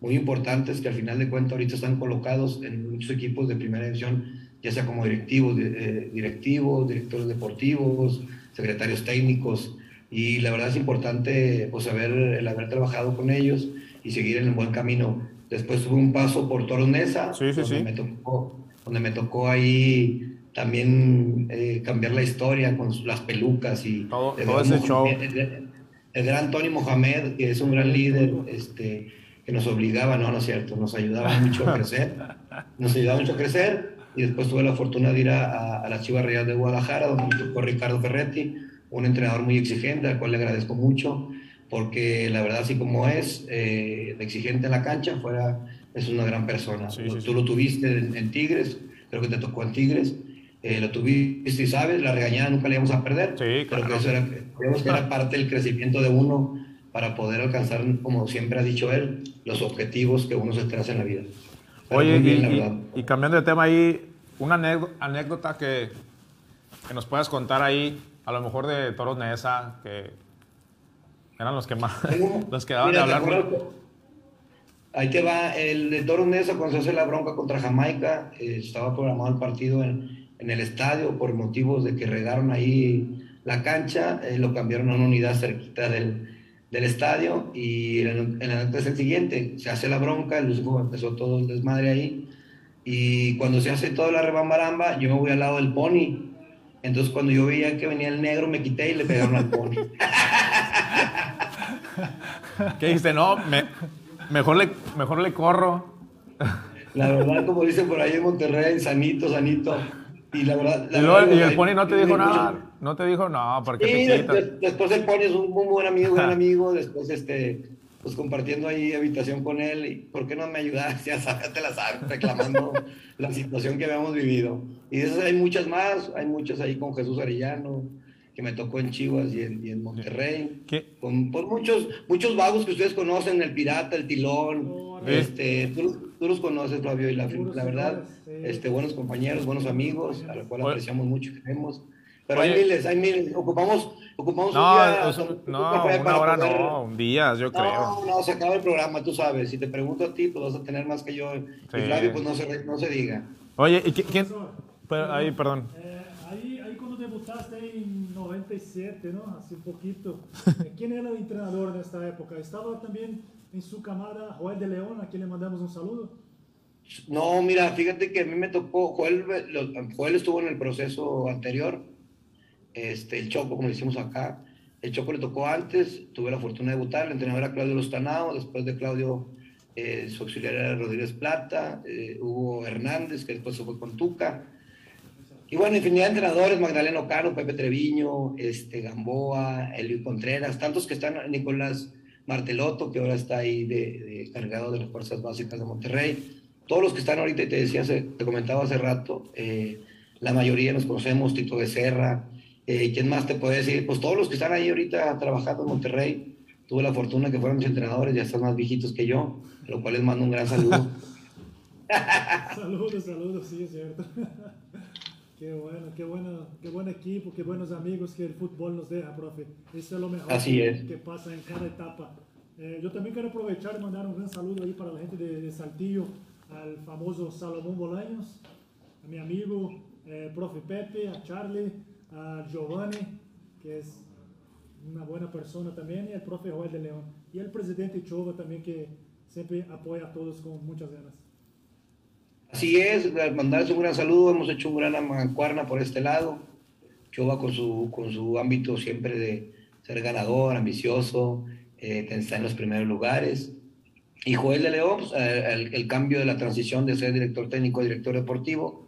Speaker 7: muy importantes que al final de cuentas ahorita están colocados en muchos equipos de primera división, ya sea como directivos, eh, directivos, directores deportivos, secretarios técnicos, y la verdad es importante pues haber, el haber trabajado con ellos y seguir en el buen camino. Después tuve un paso por Toronesa, donde, Me tocó, donde me tocó ahí también eh, cambiar la historia con las pelucas y
Speaker 1: todo, ese show.
Speaker 7: El, el, gran Tony Mohamed, que es un gran líder, este, que nos obligaba, no, no es cierto, nos ayudaba mucho a crecer, nos ayudaba mucho a crecer. Y después tuve la fortuna de ir a, a, la Chivas Real de Guadalajara, donde me tocó Ricardo Ferretti, un entrenador muy exigente, al cual le agradezco mucho, porque la verdad, así como es, eh, exigente en la cancha, fuera, es una gran persona. Tú lo tuviste en, Tigres, creo que te tocó en Tigres, eh, lo tuviste y sabes, la regañada nunca la íbamos a perder,
Speaker 1: sí,
Speaker 7: claro. que eso era, que era parte del crecimiento de uno para poder alcanzar, como siempre ha dicho él, los objetivos que uno se traza en la vida.
Speaker 1: Oye, y, cambiando de tema ahí, una anécdota que, que nos puedas contar ahí a lo mejor de Toros Nesa, que eran los que más, *laughs* los que daban de hablar.
Speaker 7: Ahí te va, el de Toros Nesa, cuando se hace la bronca contra Jamaica, eh, estaba programado el partido en, en, el estadio por motivos de que regaron ahí la cancha, eh, lo cambiaron a una unidad cerquita del, del estadio y en, la noche es el siguiente, se hace la bronca, el empezó todo el desmadre ahí y cuando se hace toda la rebambaramba, yo me voy al lado del pony entonces cuando yo veía que venía el negro, me quité y le pegaron al pony. *laughs*
Speaker 1: ¿Qué dijiste? No, mejor, le, mejor le corro.
Speaker 7: La verdad, como dicen por ahí en Monterrey, sanito, sanito. Y la verdad.
Speaker 1: y, el pony no te dijo nada. No te dijo, no, porque
Speaker 7: sí, después, después, el pony es un muy buen amigo, gran amigo. Después, este, pues compartiendo ahí habitación con él, y ¿por qué no me ayudas? *laughs* Ya sabes, te la sabes, reclamando *laughs* la situación que habíamos vivido. Y de esas hay muchas más, hay muchas ahí con Jesús Arellano, que me tocó en Chivas y en, y en Monterrey.
Speaker 1: ¿Qué?
Speaker 7: Con, por muchos, muchos vagos que ustedes conocen, el Pirata, el Tilón, este, tú, tú, los conoces, Flavio, y la, la verdad, este, buenos compañeros, buenos amigos, a los cuales apreciamos mucho y queremos. Pero hay miles, hay miles. Ocupamos, ocupamos
Speaker 1: no, un día. no, una hora no, un día, yo creo.
Speaker 7: No, no, se acaba el programa, tú sabes. Si te pregunto a ti, pues vas a tener más que yo. Y Flavio, pues no se, no se diga.
Speaker 1: Oye, ¿y quién? ahí, perdón.
Speaker 2: Eh, ahí, ahí cuando debutaste en 97, ¿no? Hace un poquito. *laughs* ¿Quién era el entrenador en esta época? ¿Estaba también en su camada Joel de León, a quien le mandamos un saludo?
Speaker 7: No, mira, fíjate que a mí me tocó, Joel, Joel estuvo en el proceso anterior, este, el Choco, como decimos acá. El Choco le tocó antes, tuve la fortuna de debutar, el entrenador era Claudio Lostanao, después de Claudio, eh, su auxiliar era Rodríguez Plata, eh, Hugo Hernández, que después se fue con Tuca. Y bueno, infinidad de entrenadores, Magdaleno Caro, Pepe Treviño, este, Gamboa, Elio Contreras, tantos que están, Nicolás Marteloto, que ahora está ahí de, cargado de las fuerzas básicas de Monterrey. Todos los que están ahorita, y te decía, te comentaba hace rato, eh, la mayoría nos conocemos, Tito Becerra, eh, ¿Quién más te puede decir? Pues todos los que están ahí ahorita trabajando en Monterrey. Tuve la fortuna que fueron mis entrenadores, ya están más viejitos que yo, a lo cual les mando un gran saludo. *laughs*
Speaker 2: saludos, saludos, sí, es cierto. *laughs* qué bueno, qué bueno, qué buen equipo, qué buenos amigos que el fútbol nos deja, profe. Eso es lo mejor
Speaker 7: Así
Speaker 2: que,
Speaker 7: es.
Speaker 2: que pasa en cada etapa. Eh, yo también quiero aprovechar y mandar un gran saludo ahí para la gente de, de Saltillo, al famoso Salomón Bolaños, a mi amigo, eh, profe Pepe, a Charlie, a Giovanni, que es una buena persona también, y el profe Joel de León. Y el presidente Chova también, que siempre apoya a todos con muchas ganas.
Speaker 7: Así es, mandarles un gran saludo, hemos hecho un gran mancuerna por este lado. Chova con su, con su ámbito siempre de ser ganador, ambicioso, eh, está en los primeros lugares. Y Joel de León, pues, eh, el, el, cambio de la transición de ser director técnico a director deportivo,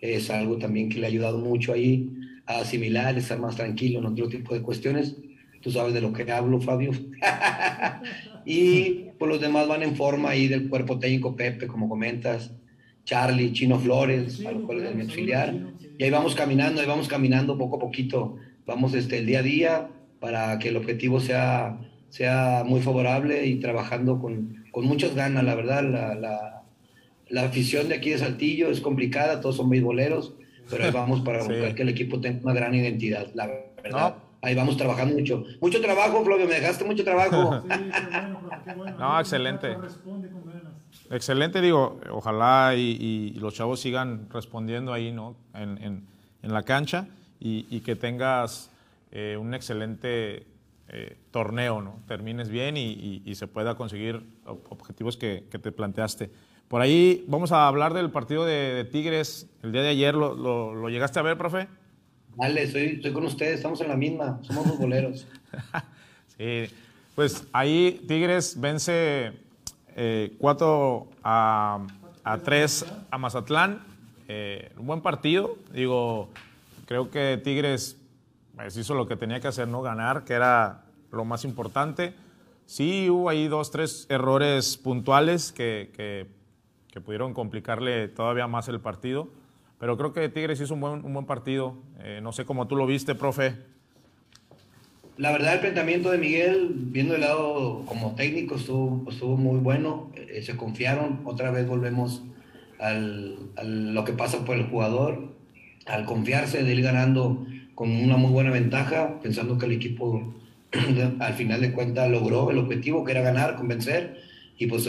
Speaker 7: es algo también que le ha ayudado mucho ahí a asimilar, estar más tranquilo en otro tipo de cuestiones. Tú sabes de lo que hablo, Fabio. *laughs* y pues los demás van en forma ahí del cuerpo técnico, Pepe, como comentas, Charlie, Chino Flores, a los cuales es mi auxiliar. Y ahí vamos caminando, ahí vamos caminando poco a poquito. Vamos este, el día a día para que el objetivo sea, sea muy favorable y trabajando con, con muchas ganas, la verdad. La, la, la afición de aquí de Saltillo es complicada, todos son beisboleros pero ahí vamos para *laughs* buscar que el equipo tenga una gran identidad, la verdad. Ahí vamos trabajando mucho. Mucho trabajo, Flavio, me dejaste mucho trabajo.
Speaker 1: No, excelente. Excelente, digo, ojalá y, los chavos sigan respondiendo ahí, ¿no? En, en, en la cancha y, y, que tengas eh, un excelente eh, torneo, ¿no? Termines bien y, y, se pueda conseguir objetivos que, que, te planteaste. Por ahí vamos a hablar del partido de, de Tigres el día de ayer. ¿Lo, lo, lo llegaste a ver, profe?
Speaker 7: Vale, estoy, estoy, con ustedes, estamos en la misma, somos los boleros. *laughs*
Speaker 1: sí, pues ahí Tigres vence eh, 4 a, a 3 a Mazatlán. Eh, un buen partido, digo, creo que Tigres pues, hizo lo que tenía que hacer, ¿no? Ganar, que era lo más importante. Sí, hubo ahí dos, tres errores puntuales que, que, que pudieron complicarle todavía más el partido. Pero creo que Tigres hizo un buen, un buen partido. Eh, no sé cómo tú lo viste, profe.
Speaker 7: La verdad, el planteamiento de Miguel, viendo el lado como técnico, estuvo, muy bueno. Eh, se confiaron. Otra vez volvemos al, a lo que pasa por el jugador. Al confiarse de ir ganando con una muy buena ventaja, pensando que el equipo *clears throat* al final de cuentas logró el objetivo, que era ganar, convencer. Y pues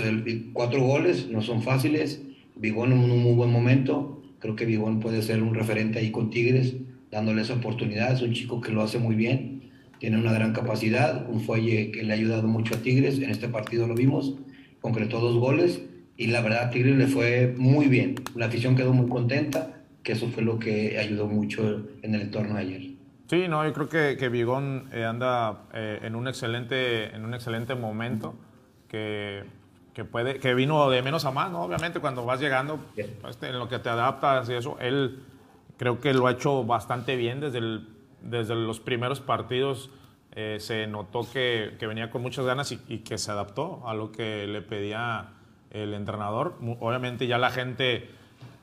Speaker 7: cuatro goles no son fáciles. Vigón en un muy buen momento Creo que Vigón puede ser un referente ahí con Tigres, dándole esa oportunidad. Es un chico que lo hace muy bien, tiene una gran capacidad, un fuelle que le ha ayudado mucho a Tigres. En este partido lo vimos, concretó dos goles y la verdad a Tigres le fue muy bien. La afición quedó muy contenta, que eso fue lo que ayudó mucho en el entorno de ayer.
Speaker 1: Sí, no, yo creo que, que Vigón eh, anda eh, en, un excelente, en un excelente momento, que que, puede, que vino de menos a más, ¿no? Obviamente cuando vas llegando, pues, en lo que te adaptas y eso, él creo que lo ha hecho bastante bien desde, el, desde los primeros partidos. Eh, se notó que, que, venía con muchas ganas y, y, que se adaptó a lo que le pedía el entrenador. Obviamente ya la gente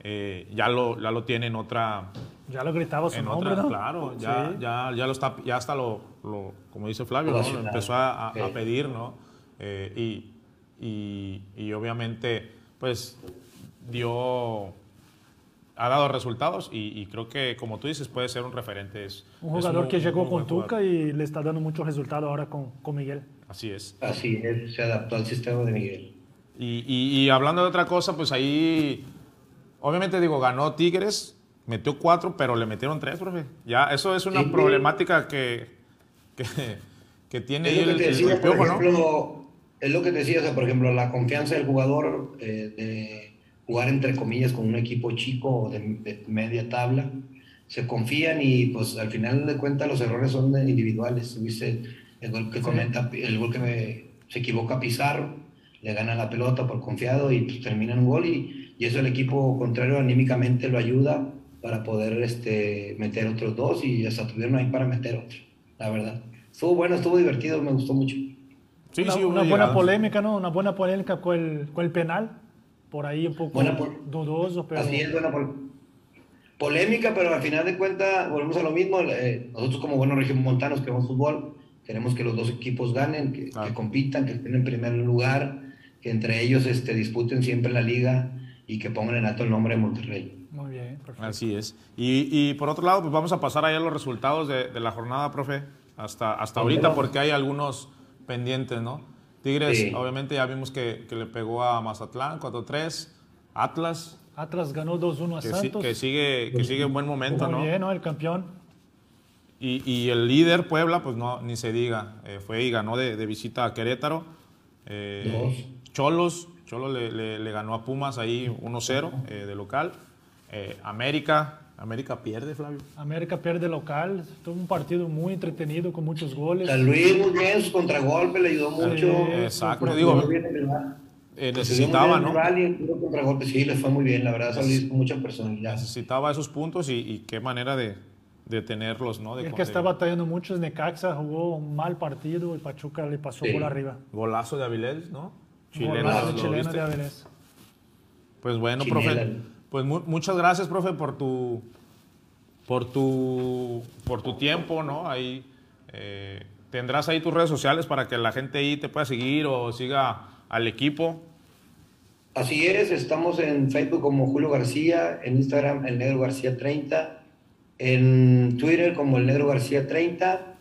Speaker 1: eh, ya, lo, ya lo tiene en otra...
Speaker 2: Ya lo gritaba su nombre, otra, ¿no?
Speaker 1: Claro, ya, sí. ya, ya, lo está, ya hasta lo, lo como dice Flavio, ¿no? lo empezó a, a, a pedir, ¿no? Eh, y, y, y obviamente pues dio ha dado resultados y, y, creo que, como tú dices, puede ser un referente. Es,
Speaker 2: un jugador
Speaker 1: es
Speaker 2: que llegó con Tuca y le está dando muchos resultados ahora con, con, Miguel.
Speaker 1: Así es.
Speaker 7: Así es, se adaptó al sistema de Miguel.
Speaker 1: Y, y, y, hablando de otra cosa, pues ahí, obviamente digo, ganó Tigres, metió cuatro, pero le metieron tres, profe. Ya, eso es una sí, problemática que, que, que tiene
Speaker 7: ahí el, decía, el, piojo, ejemplo, ¿no? es lo que te decía, o sea, por ejemplo, la confianza del jugador eh, de jugar entre comillas con un equipo chico o de, de, media tabla, se confían y pues al final de cuentas los errores son individuales. ¿Viste? El gol que comenta, el gol que me, se equivoca Pizarro, le gana la pelota por confiado y pues, termina en un gol y, y, eso el equipo contrario anímicamente lo ayuda para poder este, meter otros dos y hasta tuvieron ahí para meter otro, la verdad. Estuvo bueno, estuvo divertido, me gustó mucho.
Speaker 2: Sí, una, sí, una buena polémica, ¿no? Una buena polémica con el, con el penal. Por ahí un poco
Speaker 7: buena
Speaker 2: dudoso, pero...
Speaker 7: Así es, buena pol polémica, pero al final de cuentas volvemos a lo mismo. Eh, nosotros como buenos regiomontanos que vemos fútbol, queremos que los dos equipos ganen, que, ah. que, compitan, que estén en primer lugar, que entre ellos este, disputen siempre la liga y que pongan en alto el nombre de Monterrey.
Speaker 2: Muy bien, perfecto.
Speaker 1: Así es. Y, y por otro lado, pues vamos a pasar allá a los resultados de, de la jornada, profe, hasta, hasta ahorita, porque hay algunos pendientes, ¿no? Tigres, sí. obviamente ya vimos que, que, le pegó a Mazatlán 4-3. Atlas.
Speaker 2: Atlas ganó 2-1 a
Speaker 1: que
Speaker 2: Santos.
Speaker 1: Si, que sigue, que sigue en buen momento, ¿no?
Speaker 2: bien, ¿no? El campeón.
Speaker 1: Y, y, el líder, Puebla, pues no, ni se diga. Eh, fue y ganó de, de visita a Querétaro. Eh, Cholos, Cholos le, le, le, ganó a Pumas ahí 1-0 eh, de local. Eh, América, América pierde, Flavio.
Speaker 2: América pierde local. Tuvo un partido muy entretenido con muchos goles.
Speaker 7: San Luis muy bien, su contragolpe le ayudó mucho.
Speaker 1: Sí, exacto, digo. Eh, necesitaba, ¿no?
Speaker 7: Contragolpe, sí, le fue muy bien, la verdad, San Luis con mucha personalidad.
Speaker 1: Necesitaba esos puntos y, y qué manera de, de tenerlos, ¿no? De
Speaker 2: el que está batallando mucho es Necaxa, jugó un mal partido y Pachuca le pasó sí. por arriba.
Speaker 1: Golazo de Avilés, ¿no?
Speaker 2: Chileno, Golazo chileno de Avilés.
Speaker 1: Pues bueno, Chinela. profe. Pues mu muchas gracias, profe, por tu, por tu, por tu tiempo, ¿no? Ahí eh, tendrás ahí tus redes sociales para que la gente ahí te pueda seguir o siga al equipo.
Speaker 7: Así es, estamos en Facebook como Julio García, en Instagram el Negro García 30, en Twitter como el Negro García 30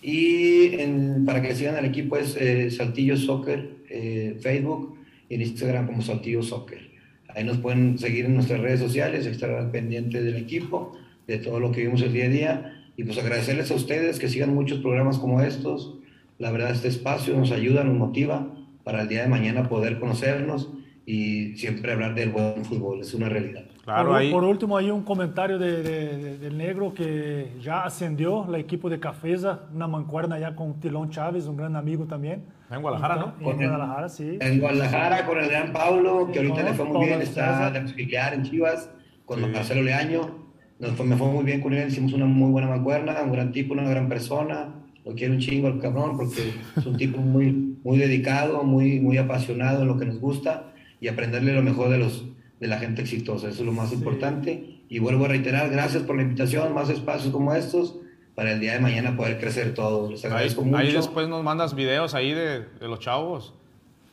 Speaker 7: y en, para que sigan al equipo es eh, Saltillo Soccer, eh, Facebook y en Instagram como Saltillo Soccer. Ahí nos pueden seguir en nuestras redes sociales, estar al pendiente del equipo, de todo lo que vimos el día a día. Y pues agradecerles a ustedes que sigan muchos programas como estos. La verdad, este espacio nos ayuda, nos motiva para el día de mañana poder conocernos y siempre hablar del buen fútbol. Es una realidad.
Speaker 2: Claro, por, ahí... por último, hay un comentario de, de, del negro que ya ascendió la equipo de Cafeza, una mancuerna ya con Tilón Chávez, un gran amigo también.
Speaker 1: En Guadalajara, ¿no?
Speaker 2: En, Guadalajara, sí.
Speaker 7: En Guadalajara con el gran Paulo, que ahorita le fue muy bien, está de auxiliar en Chivas, con sí. Marcelo Leaño. Nos fue, me fue muy bien con él, hicimos una muy buena mancuerna, un gran tipo, una gran persona. Lo quiero un chingo al cabrón porque es un tipo muy, muy dedicado, muy, muy apasionado en lo que nos gusta y aprenderle lo mejor de los de la gente exitosa, eso es lo más sí. importante. Y vuelvo a reiterar, gracias por la invitación, más espacios como estos, para el día de mañana poder crecer todos. Les agradezco
Speaker 1: ahí,
Speaker 7: mucho.
Speaker 1: Ahí después nos mandas videos ahí de, de, los chavos.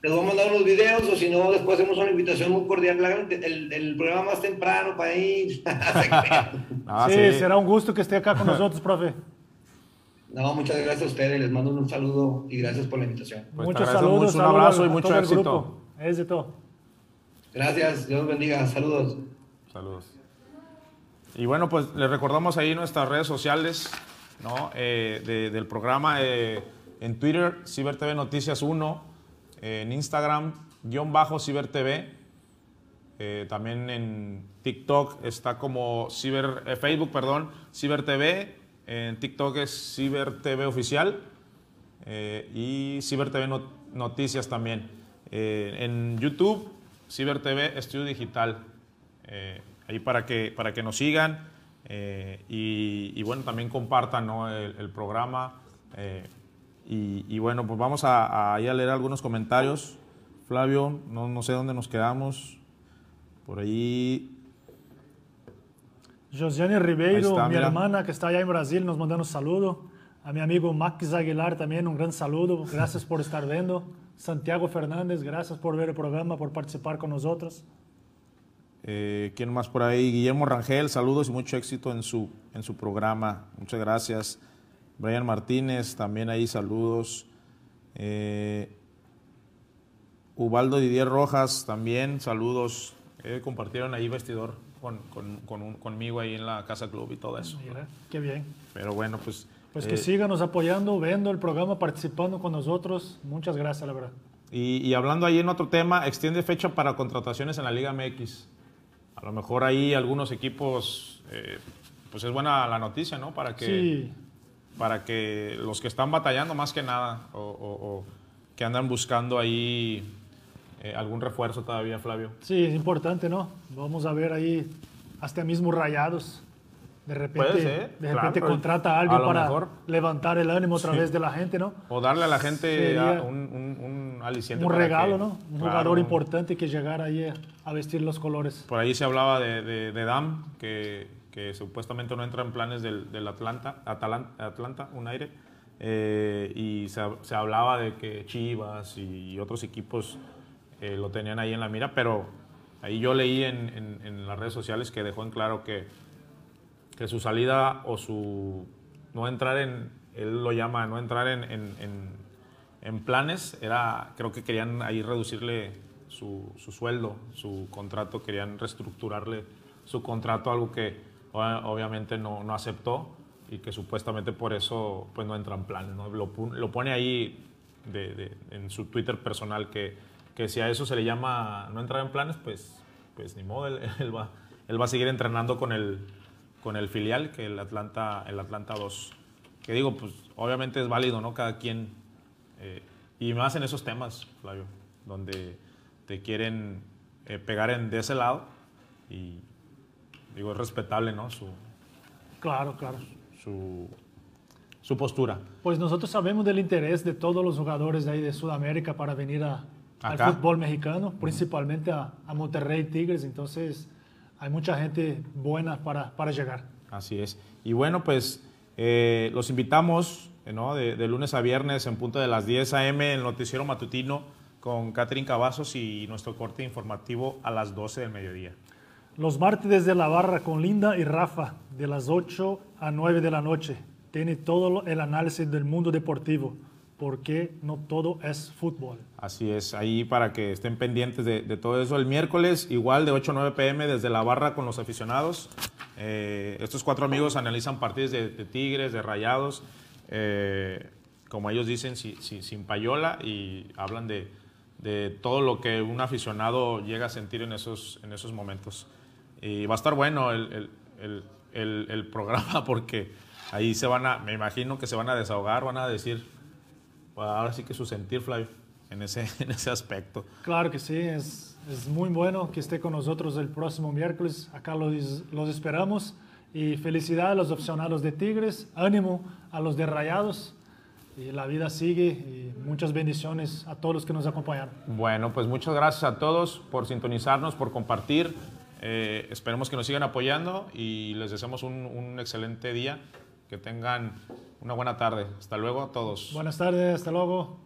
Speaker 7: Les voy a mandar unos videos, o si no, después hacemos una invitación muy cordial. El, el programa más temprano para ir. *laughs* *laughs*
Speaker 2: ah, sí, sí, será un gusto que esté acá con nosotros, profe.
Speaker 7: No, muchas gracias a ustedes, les mando un saludo y gracias por la invitación.
Speaker 2: Pues Muchos saludos,
Speaker 1: mucho, un abrazo y mucho éxito.
Speaker 2: Grupo. Es de todo.
Speaker 7: Gracias, Dios bendiga, saludos.
Speaker 1: Saludos. Y bueno, pues les recordamos ahí nuestras redes sociales ¿no? Eh, de, del programa. Eh, en Twitter, CiberTV Noticias 1. Eh, en Instagram, guion bajo CiberTV. también en TikTok está como Ciber, Facebook, perdón, CiberTV. En TikTok es CiberTV Oficial. y CiberTV Not Noticias también. en YouTube Ciber TV Estudio Digital. Eh, ahí para que, para que nos sigan eh, y, y, bueno, también compartan ¿no? el, el, programa. Eh, y, y, bueno, pues vamos a, a, a, leer algunos comentarios. Flavio, no, no sé dónde nos quedamos. Por ahí.
Speaker 2: Josiane Ribeiro, está, mi mira. hermana que está allá en Brasil, nos manda un saludo. A mi amigo Max Aguilar también un gran saludo. Gracias por estar viendo. Santiago Fernández, gracias por ver el programa, por participar con nosotros.
Speaker 1: Eh, ¿Quién más por ahí? Guillermo Rangel, saludos y mucho éxito en su, en su programa. Muchas gracias. Brian Martínez, también ahí saludos. Eh, Ubaldo Didier Rojas, también saludos. Eh, compartieron ahí vestidor con, con, con un, conmigo ahí en la Casa Club y todo eso.
Speaker 2: Mira, qué bien.
Speaker 1: Pero bueno, pues
Speaker 2: pues que eh, síganos apoyando, viendo el programa, participando con nosotros. Muchas gracias, la verdad.
Speaker 1: Y, y, hablando ahí en otro tema, extiende fecha para contrataciones en la Liga MX. A lo mejor ahí algunos equipos, eh, pues es buena la noticia, ¿no? Para que,
Speaker 2: sí.
Speaker 1: para que los que están batallando más que nada o, o, o que andan buscando ahí eh, algún refuerzo todavía, Flavio.
Speaker 2: Sí, es importante, ¿no? Vamos a ver ahí hasta mismos rayados. De repente, de repente claro, contrata a alguien a para mejor. levantar el ánimo sí. vez de la gente, ¿no?
Speaker 1: O darle a la gente a un, un, un, aliciente.
Speaker 2: Un regalo, que, ¿no? Un claro. jugador importante que llegara ahí a vestir los colores.
Speaker 1: Por ahí se hablaba de, de, de Dam, que, que, supuestamente no entra en planes del, del Atlanta, Atalanta, Atlanta, un aire. Eh, y se, se, hablaba de que Chivas y otros equipos eh, lo tenían ahí en la mira, pero ahí yo leí en, en, en las redes sociales que dejó en claro que que su salida o su no entrar en, él lo llama, no entrar en, en, en, planes, era, creo que querían ahí reducirle su, su, sueldo, su contrato, querían reestructurarle su contrato, algo que obviamente no, no aceptó y que supuestamente por eso pues no entra en planes. ¿no? Lo, lo, pone ahí de, de, en su Twitter personal que, que, si a eso se le llama no entrar en planes, pues, pues ni modo, él, *laughs* él, va, él va a seguir entrenando con el, con el filial que el Atlanta, el Atlanta 2. Que digo, pues obviamente es válido, ¿no? Cada quien. Eh, y más en esos temas, Flavio, donde te quieren eh, pegar en, de ese lado. Y digo, es respetable, ¿no? Su,
Speaker 2: claro, claro.
Speaker 1: Su, su postura.
Speaker 2: Pues nosotros sabemos del interés de todos los jugadores de ahí de Sudamérica para venir a, al fútbol mexicano, principalmente a, a Monterrey Tigres. Entonces hay mucha gente buena para, para llegar.
Speaker 1: Así es. Y bueno, pues eh, los invitamos ¿no? de, de, lunes a viernes en punto de las 10 a.m. en el noticiero matutino con Catherine Cavazos y nuestro corte informativo a las 12 del mediodía.
Speaker 2: Los martes desde la barra con Linda y Rafa de las 8 a 9 de la noche. Tiene todo el análisis del mundo deportivo porque no todo es fútbol.
Speaker 1: Así es, ahí para que estén pendientes de, de, todo eso. El miércoles, igual de 8 a 9 pm, desde la barra con los aficionados. Eh, estos cuatro amigos analizan partidos de, de Tigres, de Rayados, eh, como ellos dicen, si- si- sin payola y hablan de, de todo lo que un aficionado llega a sentir en esos, en esos momentos. Y va a estar bueno el, el- el- el- programa *laughs* porque ahí se van a, me imagino que se van a desahogar, van a decir, ahora sí que su sentir, Flavio, en ese, *laughs* en ese aspecto.
Speaker 2: Claro que sí, es, es muy bueno que esté con nosotros el próximo miércoles. Acá los, los esperamos. Y felicidad a los aficionados de Tigres, ánimo a los de Rayados. Y la vida sigue y muchas bendiciones a todos los que nos acompañaron.
Speaker 1: Bueno, pues muchas gracias a todos por sintonizarnos, por compartir. Eh, esperemos que nos sigan apoyando y les deseamos un, un excelente día. Que tengan una buena tarde. Hasta luego a todos.
Speaker 2: Buenas tardes. Hasta luego.